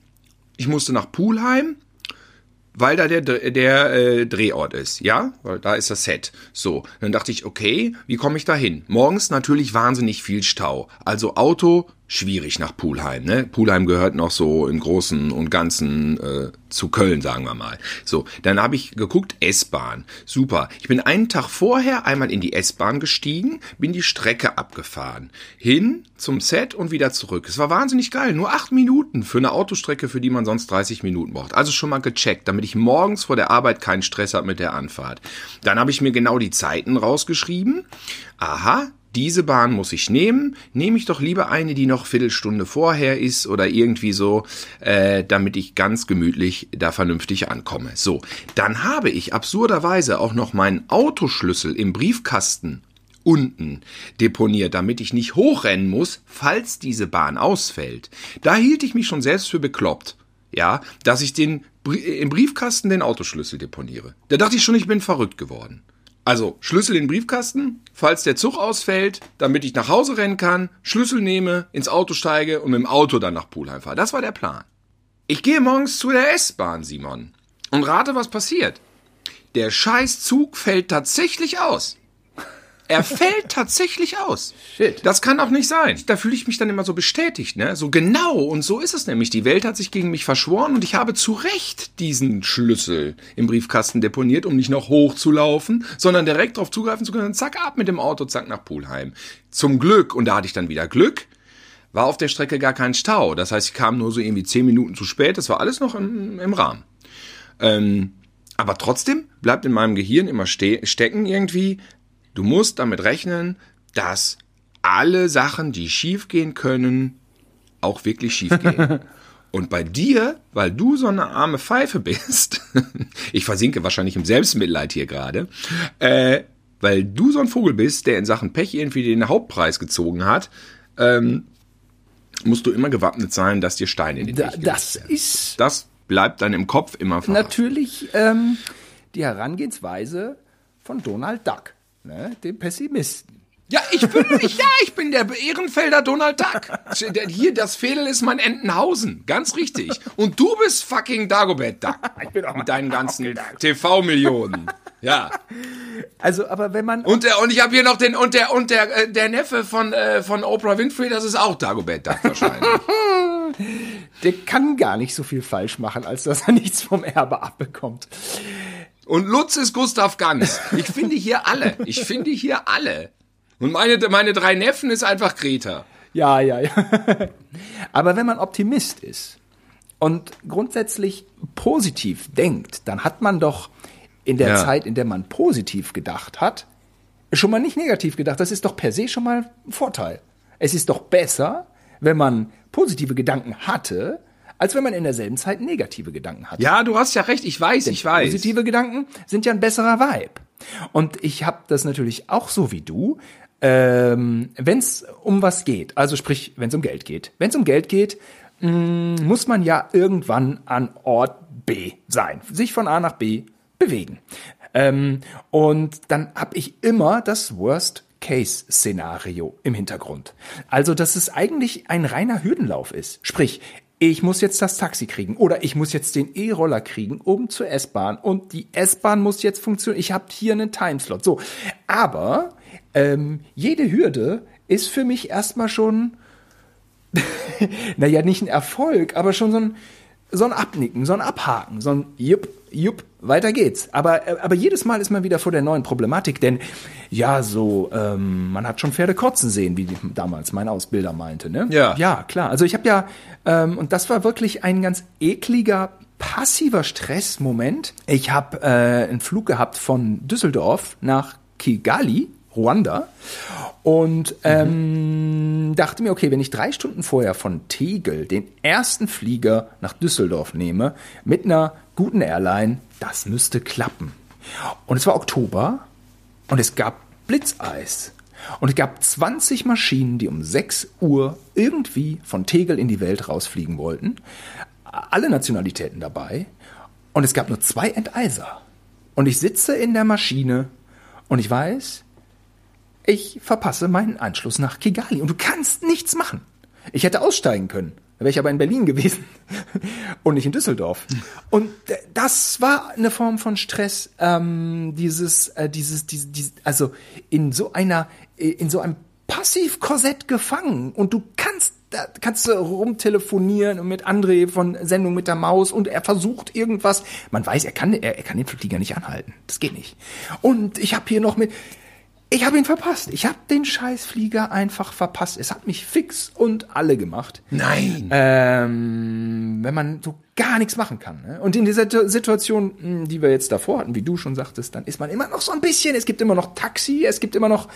S1: ich musste nach Pulheim, weil da der, der äh, Drehort ist, ja, weil da ist das Set. So, dann dachte ich, okay, wie komme ich da hin? Morgens natürlich wahnsinnig viel Stau. Also Auto schwierig nach Pulheim. Ne? Pulheim gehört noch so im Großen und Ganzen äh, zu Köln, sagen wir mal. So, dann habe ich geguckt, S-Bahn. Super. Ich bin einen Tag vorher einmal in die S-Bahn gestiegen, bin die Strecke abgefahren. Hin zum Set und wieder zurück. Es war wahnsinnig geil. Nur acht Minuten für eine Autostrecke, für die man sonst 30 Minuten braucht. Also schon mal gecheckt, damit ich morgens vor der Arbeit keinen Stress habe mit der Anfahrt. Dann habe ich mir genau die Zeiten rausgeschrieben. Aha, diese Bahn muss ich nehmen, nehme ich doch lieber eine, die noch Viertelstunde vorher ist oder irgendwie so, äh, damit ich ganz gemütlich da vernünftig ankomme. So, dann habe ich absurderweise auch noch meinen Autoschlüssel im Briefkasten unten deponiert, damit ich nicht hochrennen muss, falls diese Bahn ausfällt. Da hielt ich mich schon selbst für bekloppt. Ja, dass ich den im Briefkasten den Autoschlüssel deponiere. Da dachte ich schon, ich bin verrückt geworden. Also Schlüssel in den Briefkasten, falls der Zug ausfällt, damit ich nach Hause rennen kann, Schlüssel nehme, ins Auto steige und mit dem Auto dann nach Pulheim fahre. Das war der Plan. Ich gehe morgens zu der S-Bahn, Simon. Und rate, was passiert. Der Scheißzug fällt tatsächlich aus. Er fällt tatsächlich aus.
S2: Shit.
S1: Das kann auch nicht sein. Da fühle ich mich dann immer so bestätigt, ne? So genau. Und so ist es nämlich. Die Welt hat sich gegen mich verschworen und ich habe zu Recht diesen Schlüssel im Briefkasten deponiert, um nicht noch hochzulaufen, sondern direkt darauf zugreifen zu können. Zack, ab mit dem Auto, zack, nach Pulheim. Zum Glück. Und da hatte ich dann wieder Glück. War auf der Strecke gar kein Stau. Das heißt, ich kam nur so irgendwie zehn Minuten zu spät. Das war alles noch im, im Rahmen. Ähm, aber trotzdem bleibt in meinem Gehirn immer ste stecken irgendwie, Du musst damit rechnen, dass alle Sachen, die schiefgehen können, auch wirklich schiefgehen. Und bei dir, weil du so eine arme Pfeife bist, ich versinke wahrscheinlich im Selbstmitleid hier gerade, äh, weil du so ein Vogel bist, der in Sachen Pech irgendwie den Hauptpreis gezogen hat, ähm, musst du immer gewappnet sein, dass dir Steine in den
S2: Da,
S1: Weg
S2: das
S1: werden.
S2: ist
S1: Das bleibt dann im Kopf immer verhaftet.
S2: natürlich ähm, die Herangehensweise von Donald Duck, ne, dem Pessimisten.
S1: Ja, ich bin, ja, ich bin der Ehrenfelder Donald Duck. Hier, das Fädel ist mein Entenhausen. Ganz richtig. Und du bist fucking Dagobert Duck.
S2: Ich bin auch
S1: Mit deinen ganzen
S2: aufgedacht.
S1: TV-Millionen. Ja.
S2: Also, aber wenn man
S1: Und, der, und ich habe hier noch den, und der, und der, äh, der Neffe von, äh, von Oprah Winfrey, das ist auch Dagobert Duck wahrscheinlich.
S2: der kann gar nicht so viel falsch machen, als dass er nichts vom Erbe abbekommt.
S1: Und Lutz ist Gustav Ganz. Ich finde hier alle. Ich finde hier alle. Und meine, meine drei Neffen ist einfach Greta.
S2: Ja, ja, ja. Aber wenn man Optimist ist und grundsätzlich positiv denkt, dann hat man doch in der
S1: Ja.
S2: Zeit, in der man positiv gedacht hat, schon mal nicht negativ gedacht. Das ist doch per se schon mal ein Vorteil. Es ist doch besser, wenn man positive Gedanken hatte, als wenn man in derselben Zeit negative Gedanken hatte.
S1: Ja, du hast ja recht. Ich weiß, ich weiß.
S2: Positive Gedanken sind ja ein besserer Vibe. Und ich habe das natürlich auch so wie du ähm, wenn es um was geht, also sprich, wenn es um Geld geht. Wenn es um Geld geht, mh, muss man ja irgendwann an Ort B sein, sich von A nach B bewegen. Ähm, und dann habe ich immer das Worst Case-Szenario im Hintergrund. Also, dass es eigentlich ein reiner Hürdenlauf ist. Sprich, ich muss jetzt das Taxi kriegen oder ich muss jetzt den E-Roller kriegen, um zur S-Bahn und die S-Bahn muss jetzt funktionieren. Ich habe hier einen Timeslot. So, aber ähm, jede Hürde ist für mich erstmal schon, naja, nicht ein Erfolg, aber schon so ein, so ein Abnicken, so ein Abhaken, so ein Jupp, jupp, weiter geht's. Aber, aber jedes Mal ist man wieder vor der neuen Problematik, denn ja, so, ähm, man hat schon Pferde kotzen sehen, wie damals mein Ausbilder meinte, ne?
S1: Ja.
S2: Ja, klar. Also ich habe ja, ähm, und das war wirklich ein ganz ekliger, passiver Stressmoment. Ich habe äh, einen Flug gehabt von Düsseldorf nach Kigali, Ruanda. Und ähm, dachte mir, okay, wenn ich drei Stunden vorher von Tegel den ersten Flieger nach Düsseldorf nehme, mit einer guten Airline, das müsste klappen. Und es war Oktober und es gab Blitzeis. Und es gab 20 Maschinen, die um 6 Uhr irgendwie von Tegel in die Welt rausfliegen wollten. Alle Nationalitäten dabei. Und es gab nur zwei Enteiser. Und ich sitze in der Maschine und ich weiß, ich verpasse meinen Anschluss nach Kigali. Und du kannst nichts machen. Ich hätte aussteigen können. Wäre ich aber in Berlin gewesen und nicht in Düsseldorf. Und das war eine Form von Stress, ähm, dieses, äh, dieses, dieses, dieses, also in so einer, in so einem Passivkorsett gefangen und du kannst da kannst du rumtelefonieren und mit André von Sendung mit der Maus und er versucht irgendwas. Man weiß, er kann, er, er kann den Flieger nicht anhalten. Das geht nicht. Und ich habe hier noch mit, ich habe ihn verpasst. Ich habe den Scheißflieger einfach verpasst. Es hat mich fix und alle gemacht.
S1: Nein.
S2: Ähm, wenn man so gar nichts machen kann. Ne? Und in dieser Situation, hm, die wir jetzt davor hatten, wie du schon sagtest, dann ist man immer noch so ein bisschen, es gibt immer noch Taxi, es gibt immer noch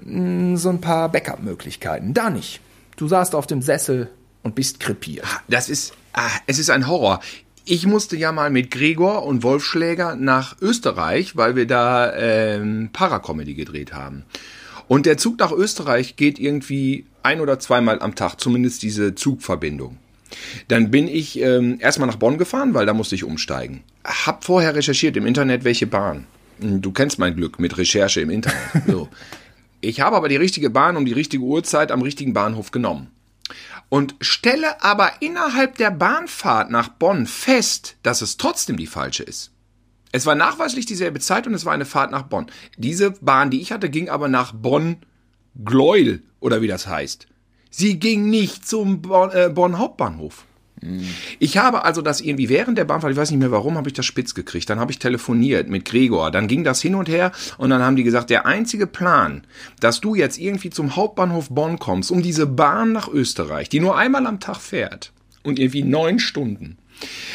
S2: mh, hm, so ein paar Backup-Möglichkeiten. Da nicht. Du saßt auf dem Sessel und bist krepiert.
S1: Das ist, ah, es ist ein Horror. Ich musste ja mal mit Gregor und Wolf Schläger nach Österreich, weil wir da ähm, Paracomedy gedreht haben. Und der Zug nach Österreich geht irgendwie ein oder zweimal am Tag, zumindest diese Zugverbindung. Dann bin ich ähm, erstmal nach Bonn gefahren, weil da musste ich umsteigen. Hab vorher recherchiert im Internet, welche Bahn. Du kennst mein Glück mit Recherche im Internet. So. Ich habe aber die richtige Bahn um die richtige Uhrzeit am richtigen Bahnhof genommen. Und stelle aber innerhalb der Bahnfahrt nach Bonn fest, dass es trotzdem die falsche ist. Es war nachweislich dieselbe Zeit und es war eine Fahrt nach Bonn. Diese Bahn, die ich hatte, ging aber nach Bonn-Gleuel oder wie das heißt. Sie ging nicht zum Bonn, äh, Bonn Hauptbahnhof. Ich habe also das irgendwie während der Bahnfahrt, ich weiß nicht mehr warum, habe ich das spitz gekriegt. Dann habe ich telefoniert mit Gregor. Dann ging das hin und her und dann haben die gesagt, der einzige Plan, dass du jetzt irgendwie zum Hauptbahnhof Bonn kommst, um diese Bahn nach Österreich, die nur einmal am Tag fährt und irgendwie neun Stunden,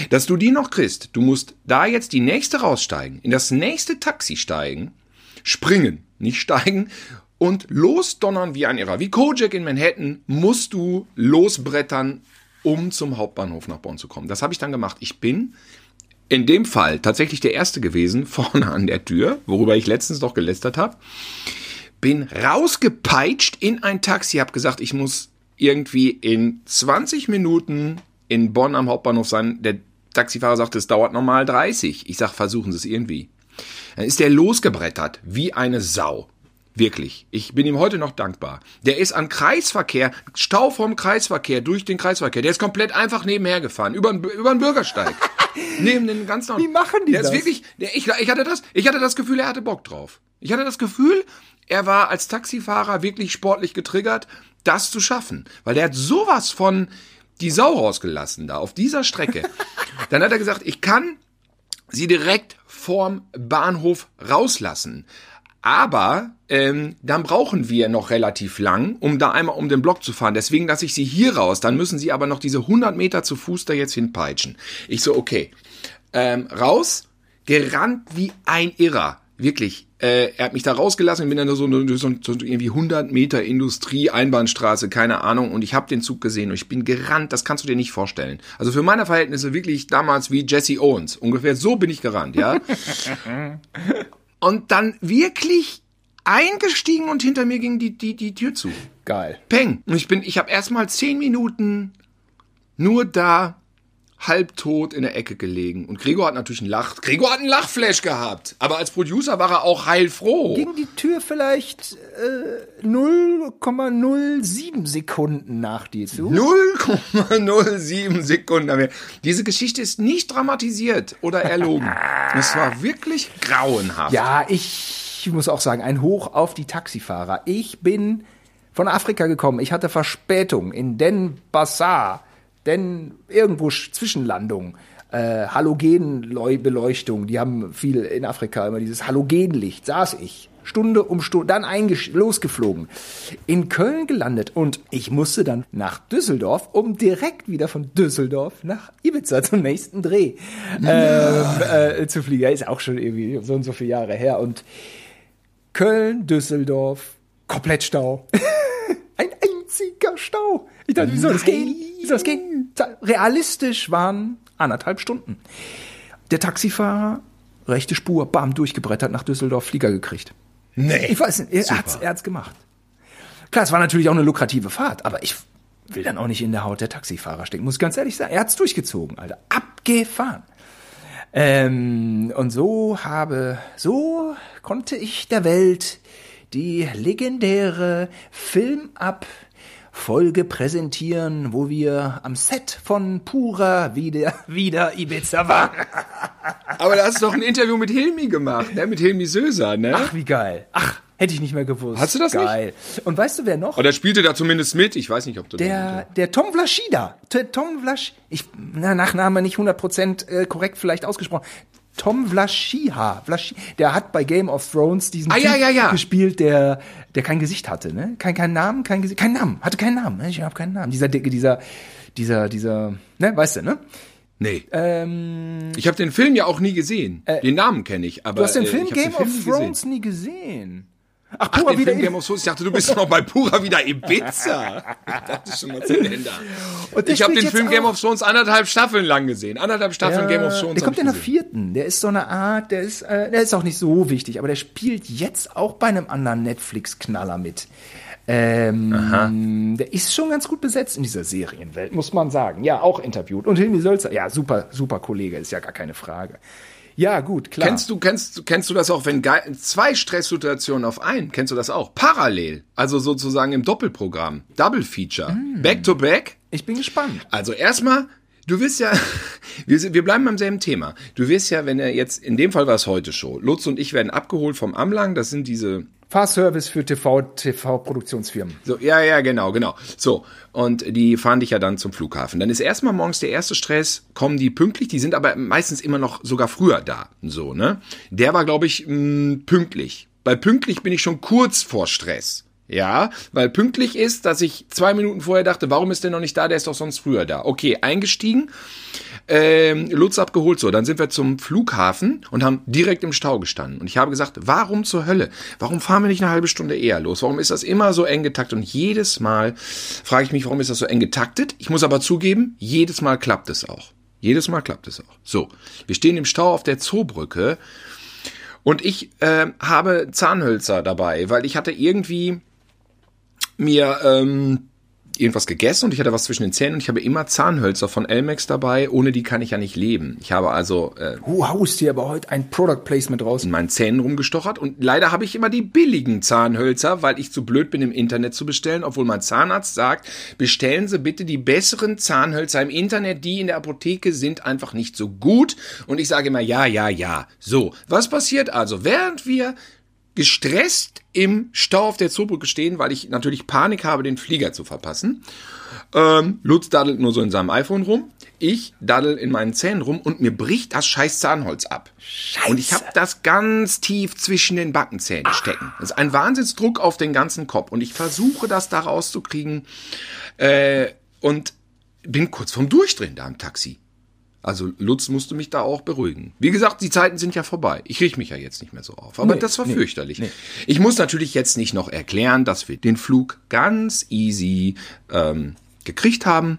S1: dass du die noch kriegst. Du musst da jetzt die nächste raussteigen, in das nächste Taxi steigen, springen, nicht steigen und losdonnern wie ein Irrer. Wie Kojak in Manhattan musst du losbrettern um zum Hauptbahnhof nach Bonn zu kommen. Das habe ich dann gemacht. Ich bin in dem Fall tatsächlich der Erste gewesen, vorne an der Tür, worüber ich letztens doch gelästert habe. Bin rausgepeitscht in ein Taxi, habe gesagt, ich muss irgendwie in 20 Minuten in Bonn am Hauptbahnhof sein. Der Taxifahrer sagte, es dauert normal 30. Ich sag, versuchen Sie es irgendwie. Dann ist der losgebrettert, wie eine Sau. Wirklich. Ich bin ihm heute noch dankbar. Der ist an Kreisverkehr, Stau vom Kreisverkehr, durch den Kreisverkehr. Der ist komplett einfach nebenher gefahren, über, über den Bürgersteig. Neben den ganzen.
S2: Wie machen die
S1: der
S2: das?
S1: Ist wirklich, der, ich, ich, hatte das, ich hatte das Gefühl, er hatte Bock drauf. Ich hatte das Gefühl, er war als Taxifahrer wirklich sportlich getriggert, das zu schaffen. Weil der hat sowas von die Sau rausgelassen da auf dieser Strecke. Dann hat er gesagt, ich kann sie direkt vorm Bahnhof rauslassen. Aber ähm, dann brauchen wir noch relativ lang, um da einmal um den Block zu fahren. Deswegen lasse ich sie hier raus. Dann müssen sie aber noch diese 100 Meter zu Fuß da jetzt hinpeitschen. Ich so, okay. Ähm, raus, gerannt wie ein Irrer. Wirklich. Äh, er hat mich da rausgelassen. Ich bin dann so, so, so, irgendwie 100 Meter Industrie, Einbahnstraße, keine Ahnung. Und ich habe den Zug gesehen und ich bin gerannt. Das kannst du dir nicht vorstellen. Also für meine Verhältnisse wirklich damals wie Jesse Owens. Ungefähr so bin ich gerannt, ja. Und dann wirklich eingestiegen und hinter mir ging die, die, die Tür zu.
S2: Geil.
S1: Peng. Und ich bin, ich habe erstmal zehn Minuten nur da halbtot in der Ecke gelegen. Und Gregor hat natürlich einen Lach, Gregor hat einen Lachflash gehabt. Aber als Producer war er auch heilfroh.
S2: Ging die Tür vielleicht äh, 0,07 Sekunden nach dir zu?
S1: 0,07 Sekunden. Diese Geschichte ist nicht dramatisiert oder erlogen. Es war wirklich grauenhaft.
S2: Ja, ich muss auch sagen, ein Hoch auf die Taxifahrer. Ich bin von Afrika gekommen. Ich hatte Verspätung in Den Bassar. Denn irgendwo Sch- Zwischenlandung. Äh, Halogenbeleuchtung, die haben viel in Afrika immer dieses Halogenlicht, saß ich. Stunde um Stunde, dann losgeflogen. In Köln gelandet und ich musste dann nach Düsseldorf, um direkt wieder von Düsseldorf nach Ibiza zum nächsten Dreh ähm, äh, zu fliegen. Ja, Ist auch schon irgendwie so und so viele Jahre her. Und Köln, Düsseldorf, komplett Stau. Ein einziger Stau. Ich dachte, wie soll das gehen? Soll das gehen? Realistisch waren anderthalb Stunden. Der Taxifahrer, rechte Spur, bam, durchgebrettert nach Düsseldorf, Flieger gekriegt.
S1: Nee.
S2: Ich weiß nicht, er hat's, er hat's gemacht. Klar, es war natürlich auch eine lukrative Fahrt, aber ich will dann auch nicht in der Haut der Taxifahrer stecken, muss ich ganz ehrlich sagen. Er hat's durchgezogen, Alter. Abgefahren. Ähm, und so habe, so konnte ich der Welt die legendäre Film-Up Folge präsentieren, wo wir am Set von Pura wieder, wieder Ibiza waren.
S1: Aber da hast du doch ein Interview mit Hilmi gemacht, ne? Mit Hilmi Söser, ne?
S2: Ach, wie geil. Ach, hätte ich nicht mehr gewusst.
S1: Hast du das nicht?
S2: geil. Und weißt du, wer noch?
S1: Oder spielte da zumindest mit? Ich weiß nicht, ob du
S2: Der, der Tom Vlaschida. Der Tom Vlasch, ich, na, Nachname nicht 100% äh, korrekt vielleicht ausgesprochen. Tom Vlaschiha, Vlaschi, der hat bei Game of Thrones diesen
S1: Ah, ja, ja, ja.
S2: gespielt, der, der kein Gesicht hatte, ne? Kein, kein Namen, kein Gesicht, kein Namen, hatte keinen Namen, ne? Ich habe keinen Namen. Dieser, dicke, dieser, dieser, dieser, ne, weißt du, ne?
S1: Nee.
S2: Ähm,
S1: Ich habe den Film ja auch nie gesehen. den Namen kenne ich, aber
S2: du hast den
S1: äh,
S2: Film
S1: hab
S2: Game
S1: Film
S2: of Thrones nie gesehen. Ach,
S1: Ach,
S2: Pura
S1: den
S2: wieder
S1: Film Game of Thrones. Ich dachte, du bist noch bei Pura wieder Ibiza. Ich dachte schon, was ist denn da?
S2: Und der
S1: Ich habe den Film Game of Thrones anderthalb Staffeln lang gesehen. Anderthalb Staffeln Game of Thrones.
S2: Der kommt der
S1: gesehen.
S2: vierten. Der ist so eine Art, der ist, äh, der ist auch nicht so wichtig, aber der spielt jetzt auch bei einem anderen Netflix-Knaller mit. Ähm, der ist schon ganz gut besetzt in dieser Serienwelt, muss man sagen. Ja, auch interviewt. Und Hilmi Sölzer, ja, super, super Kollege, ist ja gar keine Frage. Ja, gut, klar.
S1: Kennst du, kennst, kennst du das auch, wenn zwei Stresssituationen auf einen, kennst du das auch? Parallel. Also sozusagen im Doppelprogramm. Double Feature.
S2: Mm.
S1: Back to back.
S2: ich bin gespannt.
S1: Also erstmal, du wirst ja, wir, wir bleiben beim selben Thema. Du wirst ja, wenn er jetzt, in dem Fall war es heute Show, Lutz und ich werden abgeholt vom Amlang, das sind diese
S2: Fahrservice für TV, TV-Produktionsfirmen.
S1: So, ja, ja, genau, genau. So, und die fahren dich ja dann zum Flughafen. Dann ist erstmal morgens der erste Stress, kommen die pünktlich, die sind aber meistens immer noch sogar früher da. So, ne? Der war, glaube ich, mh, pünktlich. Bei pünktlich bin ich schon kurz vor Stress. Ja, weil pünktlich ist, dass ich zwei Minuten vorher dachte, warum ist der noch nicht da? Der ist doch sonst früher da. Okay, eingestiegen, ähm, Lutz abgeholt. So, dann sind wir zum Flughafen und haben direkt im Stau gestanden. Und ich habe gesagt, warum zur Hölle? Warum fahren wir nicht eine halbe Stunde eher los? Warum ist das immer so eng getaktet? Und jedes Mal frage ich mich, warum ist das so eng getaktet? Ich muss aber zugeben, jedes Mal klappt es auch. Jedes Mal klappt es auch. So, wir stehen im Stau auf der Zoobrücke und ich äh, habe Zahnhölzer dabei, weil ich hatte irgendwie mir ähm, irgendwas gegessen und ich hatte was zwischen den Zähnen und ich habe immer Zahnhölzer von Elmex dabei. Ohne die kann ich ja nicht leben. Ich habe also äh,
S2: Du haust dir aber heute ein Product Placement raus.
S1: in meinen Zähnen rumgestochert und leider habe ich immer die billigen Zahnhölzer, weil ich zu blöd bin, im Internet zu bestellen, obwohl mein Zahnarzt sagt, bestellen Sie bitte die besseren Zahnhölzer im Internet, die in der Apotheke sind einfach nicht so gut. Und ich sage immer, ja, ja, ja. So, was passiert also? Während wir gestresst im Stau auf der Zoobrücke stehen, weil ich natürlich Panik habe, den Flieger zu verpassen. Ähm, Lutz daddelt nur so in seinem iPhone rum. Ich daddel in meinen Zähnen rum und mir bricht das scheiß Zahnholz ab.
S2: Scheiße.
S1: Und ich habe das ganz tief zwischen den Backenzähnen stecken. Das ist ein Wahnsinnsdruck auf den ganzen Kopf. Und ich versuche das da rauszukriegen. Äh, und bin kurz vorm Durchdrehen da im Taxi. Also Lutz musste mich da auch beruhigen. Wie gesagt, die Zeiten sind ja vorbei. Ich riech mich ja jetzt nicht mehr so auf. Aber
S2: Nee,
S1: das war
S2: nee,
S1: fürchterlich.
S2: nee.
S1: Ich muss natürlich jetzt nicht noch erklären, dass wir den Flug ganz easy ähm, gekriegt haben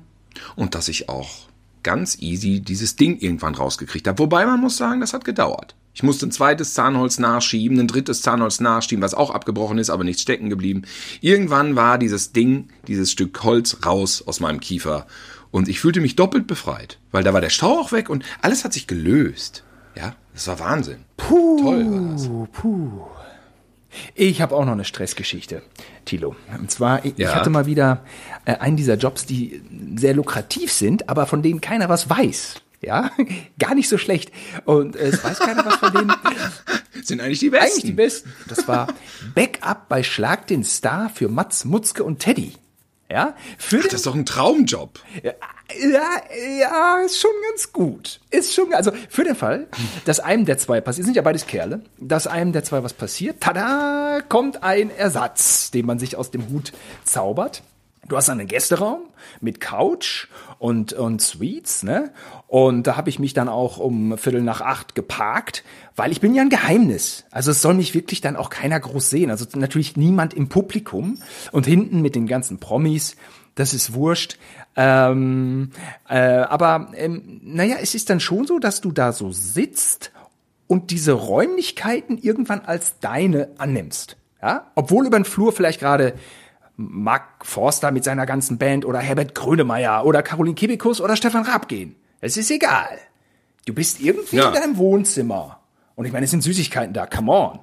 S1: und dass ich auch ganz easy dieses Ding irgendwann rausgekriegt habe. Wobei man muss sagen, das hat gedauert. Ich musste ein zweites Zahnholz nachschieben, ein drittes Zahnholz nachschieben, was auch abgebrochen ist, aber nichts stecken geblieben. Irgendwann war dieses Ding, dieses Stück Holz raus aus meinem Kiefer. Und ich fühlte mich doppelt befreit, weil da war der Stau auch weg und alles hat sich gelöst. Ja, das war Wahnsinn.
S2: Puh,
S1: Toll war das.
S2: puh. Ich habe auch noch eine Stressgeschichte, Tilo. Und zwar, ich
S1: Ja.
S2: hatte mal wieder äh, einen dieser Jobs, die sehr lukrativ sind, aber von denen keiner was weiß. Ja, gar nicht so schlecht. Und äh, es weiß keiner was von denen.
S1: Sind eigentlich die besten.
S2: Eigentlich die besten. Das war Backup bei Schlag den Star für Mats, Mutzke und Teddy. Ja, für den
S1: Das ist doch ein Traumjob.
S2: ja, ja, ist schon ganz gut. Ist schon, also für den Fall, dass einem der zwei passiert, sind ja beides Kerle, dass einem der zwei was passiert, tada, kommt ein Ersatz, den man sich aus dem Hut zaubert. Du hast einen Gästeraum mit Couch und, und Suites, ne? Und da habe ich mich dann auch um Viertel nach acht geparkt, weil ich bin ja ein Geheimnis. Also es soll mich wirklich dann auch keiner groß sehen. Also natürlich niemand im Publikum und hinten mit den ganzen Promis. Das ist wurscht. Ähm, äh, aber ähm, naja, es ist dann schon so, dass du da so sitzt und diese Räumlichkeiten irgendwann als deine annimmst. Ja? Obwohl über den Flur vielleicht gerade Mark Forster mit seiner ganzen Band oder Herbert Grönemeyer oder Caroline Kebekus oder Stefan Raab gehen. Es ist egal. Du bist irgendwie
S1: Ja.
S2: in deinem Wohnzimmer. Und ich meine, es sind Süßigkeiten da, come on.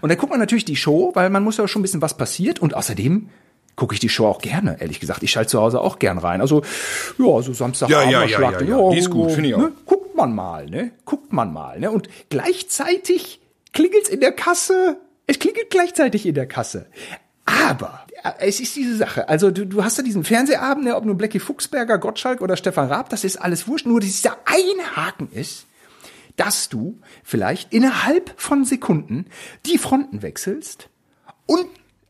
S2: Und dann guckt man natürlich die Show, weil man muss ja schon ein bisschen was passiert. Und außerdem gucke ich die Show auch gerne, ehrlich gesagt. Ich schalte zu Hause auch gern rein. Also, ja, so Samstagabend.
S1: Ja, ja, ja, ja, ja. Die ist gut, finde ich auch.
S2: ne? Guckt man mal, ne? Guckt man mal, ne? Und gleichzeitig klingelt's in der Kasse. Es klingelt gleichzeitig in der Kasse. Aber es ist diese Sache. Also du, du hast ja diesen Fernsehabend, ne, ob nun Blackie Fuchsberger, Gottschalk oder Stefan Raab, das ist alles wurscht. Nur dieser eine Haken ist, dass du vielleicht innerhalb von Sekunden die Fronten wechselst und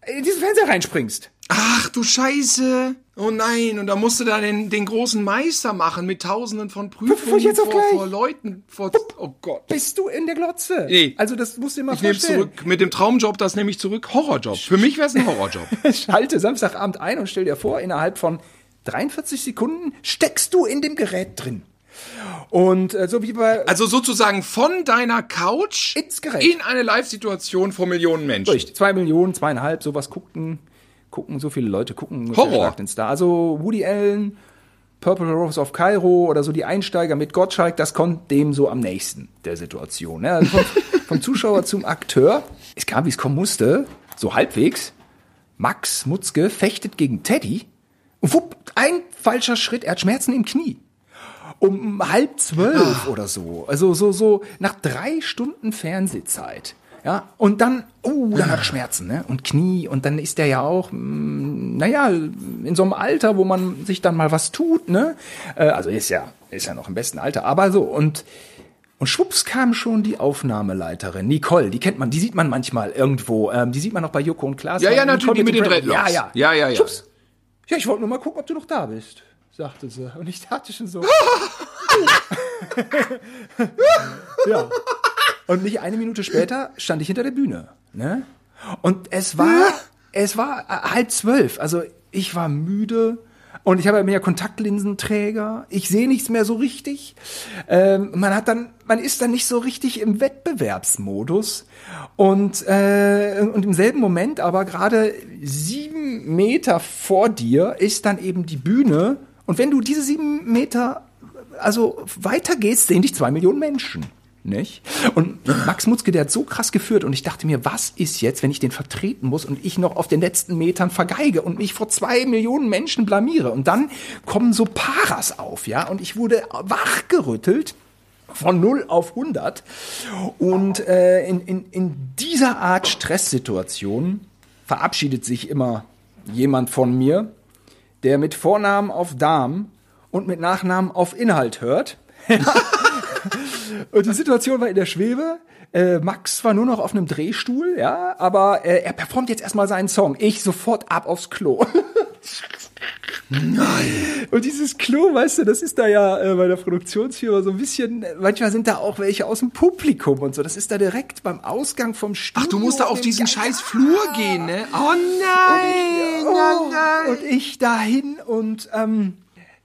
S2: in diesen Fernseher reinspringst.
S1: Ach du Scheiße. Oh nein, und da musst du da den, den großen Meister machen mit tausenden von Prüfungen
S2: ich jetzt auch
S1: vor, vor Leuten. Vor, oh Gott.
S2: Bist du in der Glotze?
S1: Nee.
S2: Also das musst du dir mal
S1: Ich nehme
S2: vorstellen.
S1: zurück. Mit dem Traumjob, das nehme ich zurück. Horrorjob. Für mich wäre es ein Horrorjob.
S2: Schalte Samstagabend ein und stell dir vor, innerhalb von 43 Sekunden steckst du in dem Gerät drin. Und äh, so wie bei
S1: Also sozusagen von deiner Couch
S2: Ins Gerät.
S1: in eine Live-Situation vor Millionen Menschen.
S2: Richtig, zwei Millionen, zweieinhalb, sowas guckten, gucken so viele Leute, gucken
S1: Horror.
S2: Den Star. Also Woody Allen, Purple Rose of Cairo oder so die Einsteiger mit Gottschalk, das kommt dem so am nächsten der Situation. Ne? Also vom, vom Zuschauer zum Akteur. Es kam, wie es kommen musste, so halbwegs. Max Mutzke fechtet gegen Teddy und wupp, ein falscher Schritt, er hat Schmerzen im Knie. Um halb zwölf oder so. Also so, so nach drei Stunden Fernsehzeit. Ja, und dann, uh, dann hat er Schmerzen, ne? Und Knie, und dann ist der ja auch, mm, naja, in so einem Alter, wo man sich dann mal was tut, ne? Äh, also ist ja, ist ja noch im besten Alter, aber so, und, und schwupps kam schon die Aufnahmeleiterin, Nicole, die kennt man, die sieht man manchmal irgendwo, ähm, die sieht man noch bei Joko und Klaas.
S1: Ja, ja, natürlich, die mit den Dreadlocks.
S2: Ja, ja.
S1: Ja, ja, ja.
S2: Schwupps. Ja, ich wollte nur mal gucken, ob du noch da bist, sagte sie. Und ich dachte schon so. ja. Und nicht eine Minute später stand ich hinter der Bühne. Ne? Und es war, es war äh, halb zwölf. Also ich war müde. Und ich habe mehr Kontaktlinsenträger. Ich sehe nichts mehr so richtig. Ähm, man hat dann, man ist dann nicht so richtig im Wettbewerbsmodus. Und, äh, und im selben Moment, aber gerade sieben Meter vor dir ist dann eben die Bühne. Und wenn du diese sieben Meter also weiter gehst, sehen dich zwei Millionen Menschen. Nicht? Und Max Mutzke, der hat so krass geführt und ich dachte mir, was ist jetzt, wenn ich den vertreten muss und ich noch auf den letzten Metern vergeige und mich vor zwei Millionen Menschen blamiere? Und dann kommen so Paras auf, ja, und ich wurde wachgerüttelt von 0 auf 100. Und äh, in, in, in dieser Art Stresssituation verabschiedet sich immer jemand von mir, der mit Vornamen auf Darm und mit Nachnamen auf Inhalt hört. und die Situation war in der Schwebe. Äh, Max war nur noch auf einem Drehstuhl, ja, aber äh, er performt jetzt erstmal seinen Song. Ich sofort ab aufs Klo. Und dieses Klo, weißt du, das ist da ja äh, bei der Produktionsfirma so ein bisschen, manchmal sind da auch welche aus dem Publikum und so. Das ist da direkt beim Ausgang vom Studio.
S1: Ach, du musst da auf diesen
S2: Ga-
S1: scheiß Flur gehen, ne? Oh nein!
S2: oh,
S1: nein, nein.
S2: Und ich dahin und ähm,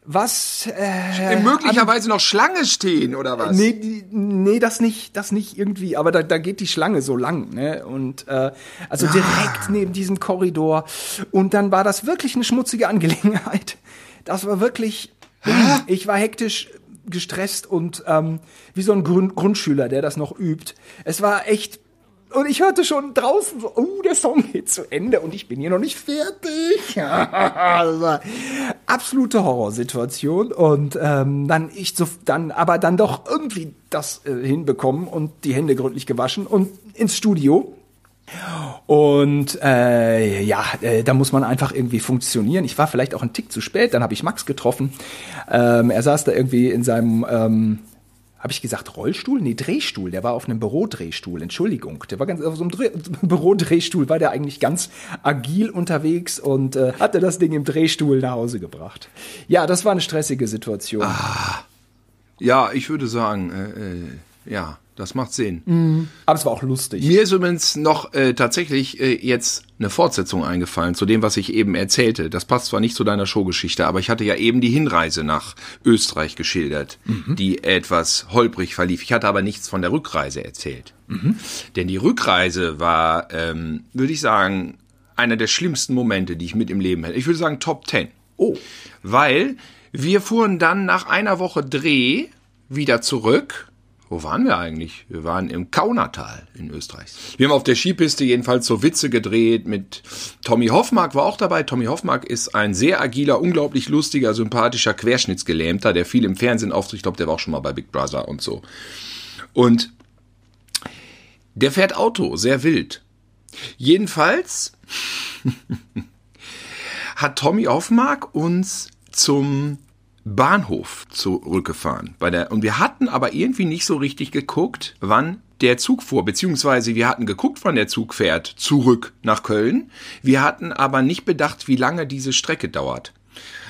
S2: was äh,
S1: möglicherweise noch Schlange stehen oder was?
S2: Nee, die, nee, das nicht, das nicht irgendwie, aber da, da geht die Schlange so lang, ne? Und äh, also direkt neben diesem Korridor. Und dann war das wirklich eine schmutzige Angelegenheit. Das war wirklich. Ich war hektisch gestresst und ähm, wie so ein Grund Grundschüler, der das noch übt. Es war echt und ich hörte schon draußen so, oh, der Song geht zu Ende und ich bin hier noch nicht fertig. absolute Horrorsituation. Und ähm, dann ich so, dann aber dann doch irgendwie das äh, hinbekommen und die Hände gründlich gewaschen und ins Studio. Und äh, ja, äh, da muss man einfach irgendwie funktionieren. Ich war vielleicht auch einen Tick zu spät, dann habe ich Max getroffen. Ähm, er saß da irgendwie in seinem ähm, habe ich gesagt Rollstuhl? Nee, Drehstuhl. Der war auf einem Bürodrehstuhl. Entschuldigung. Der war ganz auf so einem Dreh Bürodrehstuhl war der eigentlich ganz agil unterwegs und äh, hatte das Ding im Drehstuhl nach Hause gebracht. Ja, das war eine stressige Situation.
S1: Ah, ja, ich würde sagen, äh, äh, ja. Das macht Sinn.
S2: Mhm. Aber es war auch lustig.
S1: Mir ist übrigens noch äh, tatsächlich äh, jetzt eine Fortsetzung eingefallen zu dem, was ich eben erzählte. Das passt zwar nicht zu deiner Showgeschichte, aber ich hatte ja eben die Hinreise nach Österreich geschildert, mhm. die etwas holprig verlief. Ich hatte aber nichts von der Rückreise erzählt. Mhm. Denn die Rückreise war, ähm, würde ich sagen, einer der schlimmsten Momente, die ich mit im Leben hätte. Ich würde sagen Top Ten.
S2: Oh.
S1: Weil wir fuhren dann nach einer Woche Dreh wieder zurück wo waren wir eigentlich? Wir waren im Kaunertal in Österreich. Wir haben auf der Skipiste jedenfalls so Witze gedreht mit Tommy Hoffmark war auch dabei. Tommy Hoffmark ist ein sehr agiler, unglaublich lustiger, sympathischer Querschnittsgelähmter, der viel im Fernsehen auftritt. Ich glaube, der war auch schon mal bei Big Brother und so. Und der fährt Auto, sehr wild. Jedenfalls hat Tommy Hoffmark uns zum Bahnhof zurückgefahren. Bei der, und wir hatten aber irgendwie nicht so richtig geguckt, wann der Zug fuhr, beziehungsweise wir hatten geguckt, wann der Zug fährt, zurück nach Köln. Wir hatten aber nicht bedacht, wie lange diese Strecke dauert.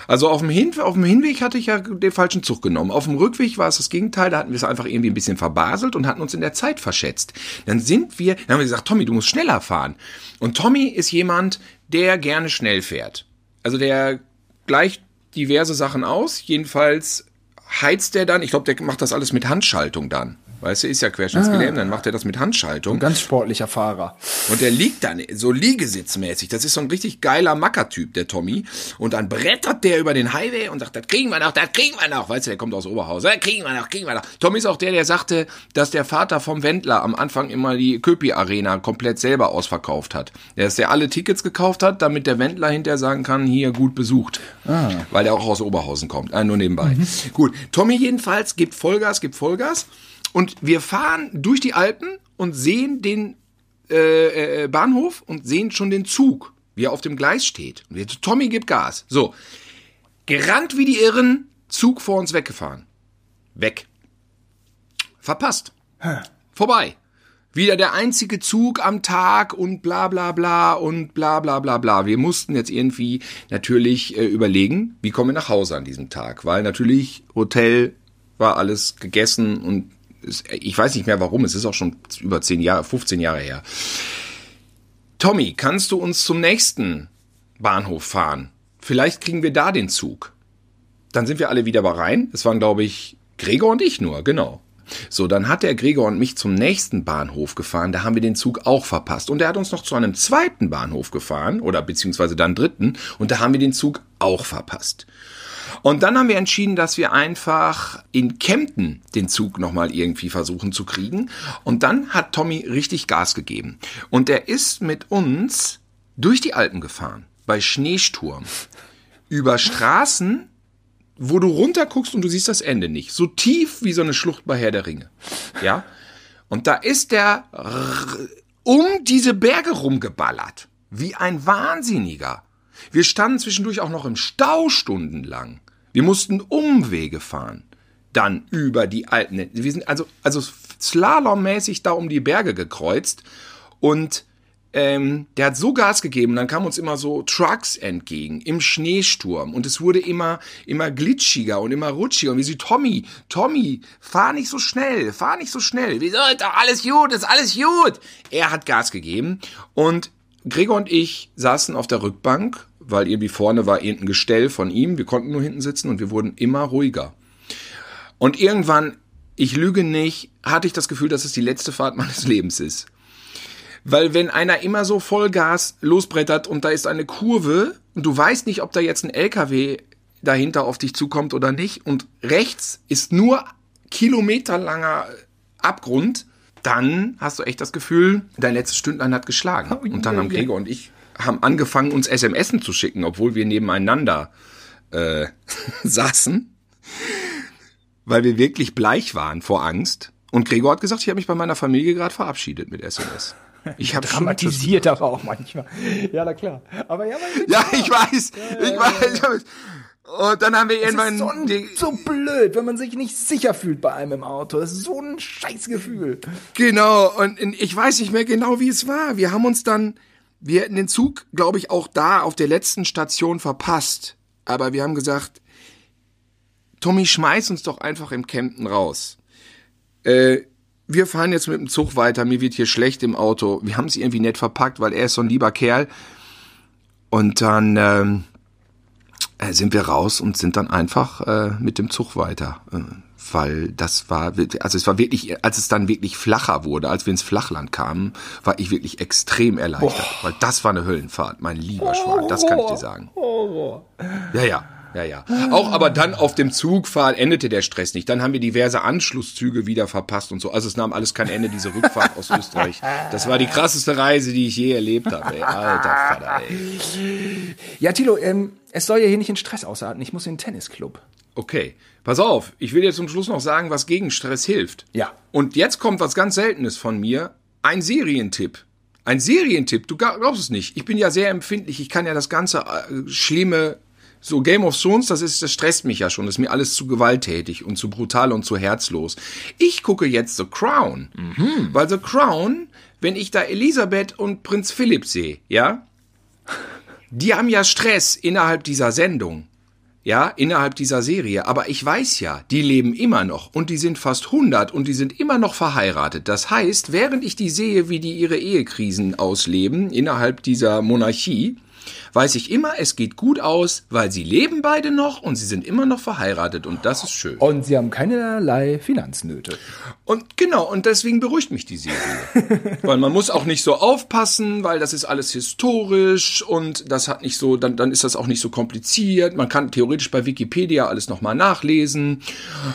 S1: Also auf dem, Hin auf dem Hinweg hatte ich ja den falschen Zug genommen. Auf dem Rückweg war es das Gegenteil, da hatten wir es einfach irgendwie ein bisschen verbaselt und hatten uns in der Zeit verschätzt. Dann sind wir, dann haben wir gesagt, Tommy, du musst schneller fahren. Und Tommy ist jemand, der gerne schnell fährt. Also der gleich diverse Sachen aus. Jedenfalls heizt er dann, ich glaube, der macht das alles mit Handschaltung dann. Weißt du, ist ja querschnittsgelähmt, ah. dann macht er das mit Handschaltung.
S2: Ein ganz sportlicher Fahrer.
S1: Und der liegt dann so liegesitzmäßig. Das ist so ein richtig geiler Mackertyp, der Tommy. Und dann brettert der über den Highway und sagt, das kriegen wir noch, das kriegen wir noch. Weißt du, der kommt aus Oberhausen. Das kriegen wir noch, kriegen wir noch. Tommy ist auch der, der sagte, dass der Vater vom Wendler am Anfang immer die Köpi-Arena komplett selber ausverkauft hat. Der ist der alle Tickets gekauft hat, damit der Wendler hinterher sagen kann, hier gut besucht. Ah. Weil der auch aus Oberhausen kommt. Äh, nur nebenbei. Mhm. Gut. Tommy jedenfalls gibt Vollgas, gibt Vollgas. Und wir fahren durch die Alpen und sehen den äh, äh, Bahnhof und sehen schon den Zug, wie er auf dem Gleis steht. Und wir, Tommy gibt Gas. So, gerannt wie die Irren, Zug vor uns weggefahren. Weg. Verpasst. Hä? Vorbei. Wieder der einzige Zug am Tag und bla bla bla und bla bla bla bla. Wir mussten jetzt irgendwie natürlich äh, überlegen, wie kommen wir nach Hause an diesem Tag, weil natürlich Hotel war alles gegessen und ich weiß nicht mehr warum, es ist auch schon über 10 Jahre, 15 Jahre her. Tommy, kannst du uns zum nächsten Bahnhof fahren? Vielleicht kriegen wir da den Zug. Dann sind wir alle wieder bei rein. Es waren, glaube ich, Gregor und ich nur, genau. So, dann hat der Gregor und mich zum nächsten Bahnhof gefahren. Da haben wir den Zug auch verpasst. Und er hat uns noch zu einem zweiten Bahnhof gefahren, oder beziehungsweise dann dritten. Und da haben wir den Zug auch verpasst. Und dann haben wir entschieden, dass wir einfach in Kempten den Zug nochmal irgendwie versuchen zu kriegen. Und dann hat Tommy richtig Gas gegeben. Und er ist mit uns durch die Alpen gefahren, bei Schneesturm, über Straßen, wo du runterguckst und du siehst das Ende nicht. So tief wie so eine Schlucht bei Herr der Ringe. Ja? Und da ist der um diese Berge rumgeballert. Wie ein Wahnsinniger. Wir standen zwischendurch auch noch im Stau stundenlang. Wir mussten Umwege fahren. Dann über die alten. Wir sind also, also slalommäßig da um die Berge gekreuzt. Und ähm, der hat so Gas gegeben, dann kamen uns immer so Trucks entgegen im Schneesturm und es wurde immer, immer glitschiger und immer rutschiger. Und wir sie, Tommy, Tommy, fahr nicht so schnell, fahr nicht so schnell. Ist doch alles gut, ist alles gut. Er hat Gas gegeben und Gregor und ich saßen auf der Rückbank weil irgendwie vorne war irgendein Gestell von ihm. Wir konnten nur hinten sitzen und wir wurden immer ruhiger. Und irgendwann, ich lüge nicht, hatte ich das Gefühl, dass es die letzte Fahrt meines Lebens ist. Weil wenn einer immer so Vollgas losbrettert und da ist eine Kurve und du weißt nicht, ob da jetzt ein LKW dahinter auf dich zukommt oder nicht und rechts ist nur kilometerlanger Abgrund, dann hast du echt das Gefühl, dein letztes Stündlein hat geschlagen. Und dann haben Gregor und ich haben angefangen, uns SMSen zu schicken, obwohl wir nebeneinander äh, saßen, weil wir wirklich bleich waren vor Angst. Und Gregor hat gesagt, ich habe mich bei meiner Familie gerade verabschiedet mit SMS. Ich habe
S2: dramatisiert aber auch manchmal. Ja, na klar. Aber ja,
S1: ja, ich weiß, ich weiß. Ich weiß. Und dann haben wir irgendwann.
S2: So, so blöd, wenn man sich nicht sicher fühlt bei einem im Auto. Das ist so ein Scheißgefühl.
S1: Genau, und ich weiß nicht mehr genau, wie es war. Wir haben uns dann, wir hätten den Zug, glaube ich, auch da auf der letzten Station verpasst. Aber wir haben gesagt, Tommy, schmeiß uns doch einfach im Campen raus. Äh, wir fahren jetzt mit dem Zug weiter, mir wird hier schlecht im Auto. Wir haben es irgendwie nett verpackt, weil er ist so ein lieber Kerl. Und dann ähm, äh, sind wir raus und sind dann einfach äh, mit dem Zug weiter. Weil das war, also es war wirklich, als es dann wirklich flacher wurde, als wir ins Flachland kamen, war ich wirklich extrem erleichtert. Boah. Weil das war eine Höllenfahrt, mein lieber Schwan, das kann ich dir sagen. Ja, ja. Ja, ja. Auch aber dann auf dem Zugfahrt endete der Stress nicht. Dann haben wir diverse Anschlusszüge wieder verpasst und so. Also es nahm alles kein Ende, diese Rückfahrt aus Österreich. Das war die krasseste Reise, die ich je erlebt habe. Ey. Alter Vater, ey.
S2: Ja, Tilo, ähm, es soll ja hier nicht in Stress ausarten. Ich muss in den Tennisclub.
S1: Okay. Pass auf, ich will dir zum Schluss noch sagen, was gegen Stress hilft.
S2: Ja.
S1: Und jetzt kommt was ganz Seltenes von mir. Ein Serientipp. Ein Serientipp, du glaubst es nicht. Ich bin ja sehr empfindlich. Ich kann ja das ganze äh, schlimme so Game of Thrones, das ist, das stresst mich ja schon. Das ist mir alles zu gewalttätig und zu brutal und zu herzlos. Ich gucke jetzt The Crown. Mhm. Weil The Crown, wenn ich da Elisabeth und Prinz Philipp sehe, ja, die haben ja Stress innerhalb dieser Sendung. Ja, innerhalb dieser Serie. Aber ich weiß ja, die leben immer noch und die sind fast 100 und die sind immer noch verheiratet. Das heißt, während ich die sehe, wie die ihre Ehekrisen ausleben innerhalb dieser Monarchie, weiß ich immer, es geht gut aus, weil sie leben beide noch und sie sind immer noch verheiratet und das ist schön.
S2: Und sie haben keinerlei Finanznöte.
S1: Und genau, und deswegen beruhigt mich die Serie. weil man muss auch nicht so aufpassen, weil das ist alles historisch und das hat nicht so, dann, dann ist das auch nicht so kompliziert. Man kann theoretisch bei Wikipedia alles nochmal nachlesen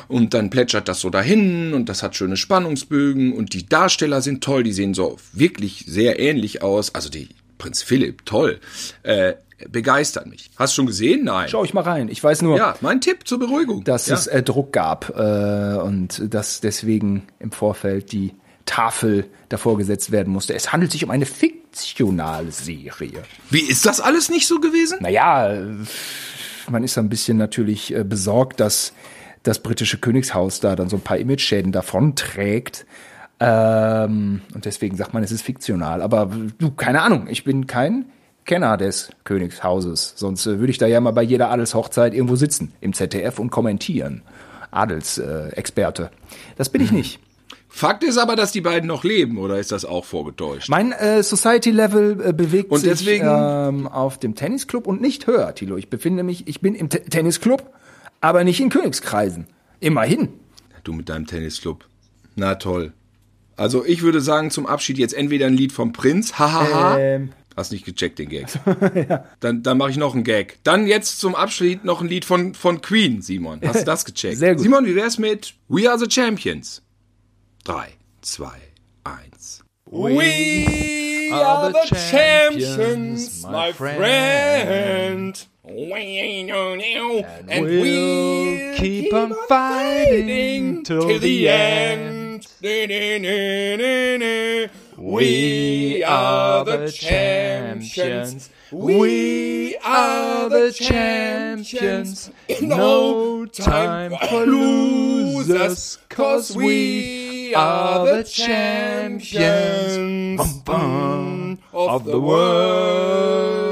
S1: und dann plätschert das so dahin und das hat schöne Spannungsbögen und die Darsteller sind toll, die sehen so wirklich sehr ähnlich aus. Also die Prinz Philipp, toll. Äh, begeistert mich. Hast du schon gesehen? Nein.
S2: Schau ich mal rein. Ich weiß nur.
S1: Ja, mein Tipp zur Beruhigung.
S2: Dass
S1: ja.
S2: es äh, Druck gab äh, und dass deswegen im Vorfeld die Tafel davor gesetzt werden musste. Es handelt sich um eine fiktionale Serie.
S1: Wie ist das alles nicht so gewesen?
S2: Naja, man ist ein bisschen natürlich äh, besorgt, dass das britische Königshaus da dann so ein paar Image-Schäden davonträgt. Ähm, und deswegen sagt man, es ist fiktional. Aber du, keine Ahnung, ich bin kein Kenner des Königshauses. Sonst äh, würde ich da ja mal bei jeder Adelshochzeit irgendwo sitzen im ZDF und kommentieren. Adelsexperte. Äh, das bin ich mhm. nicht.
S1: Fakt ist aber, dass die beiden noch leben, oder ist das auch vorgetäuscht?
S2: Mein äh, Society-Level äh, bewegt und sich ähm, auf dem Tennisclub und nicht höher, Tilo. Ich befinde mich, ich bin im T Tennisclub, aber nicht in Königskreisen. Immerhin.
S1: Du mit deinem Tennisclub. Na toll. Also ich würde sagen, zum Abschied jetzt entweder ein Lied vom Prinz, hahaha. Ähm. Hast nicht gecheckt, den Gag. ja. Dann, dann mache ich noch einen Gag. Dann jetzt zum Abschied noch ein Lied von, von Queen, Simon. Hast du das gecheckt?
S2: Sehr gut.
S1: Simon, wie wär's mit We Are the Champions? Drei, zwei, eins.
S2: We are the champions, my friend. And we'll keep on fighting till the end. We are the champions. We are the champions. No time for losers, cause we are the champions of the world.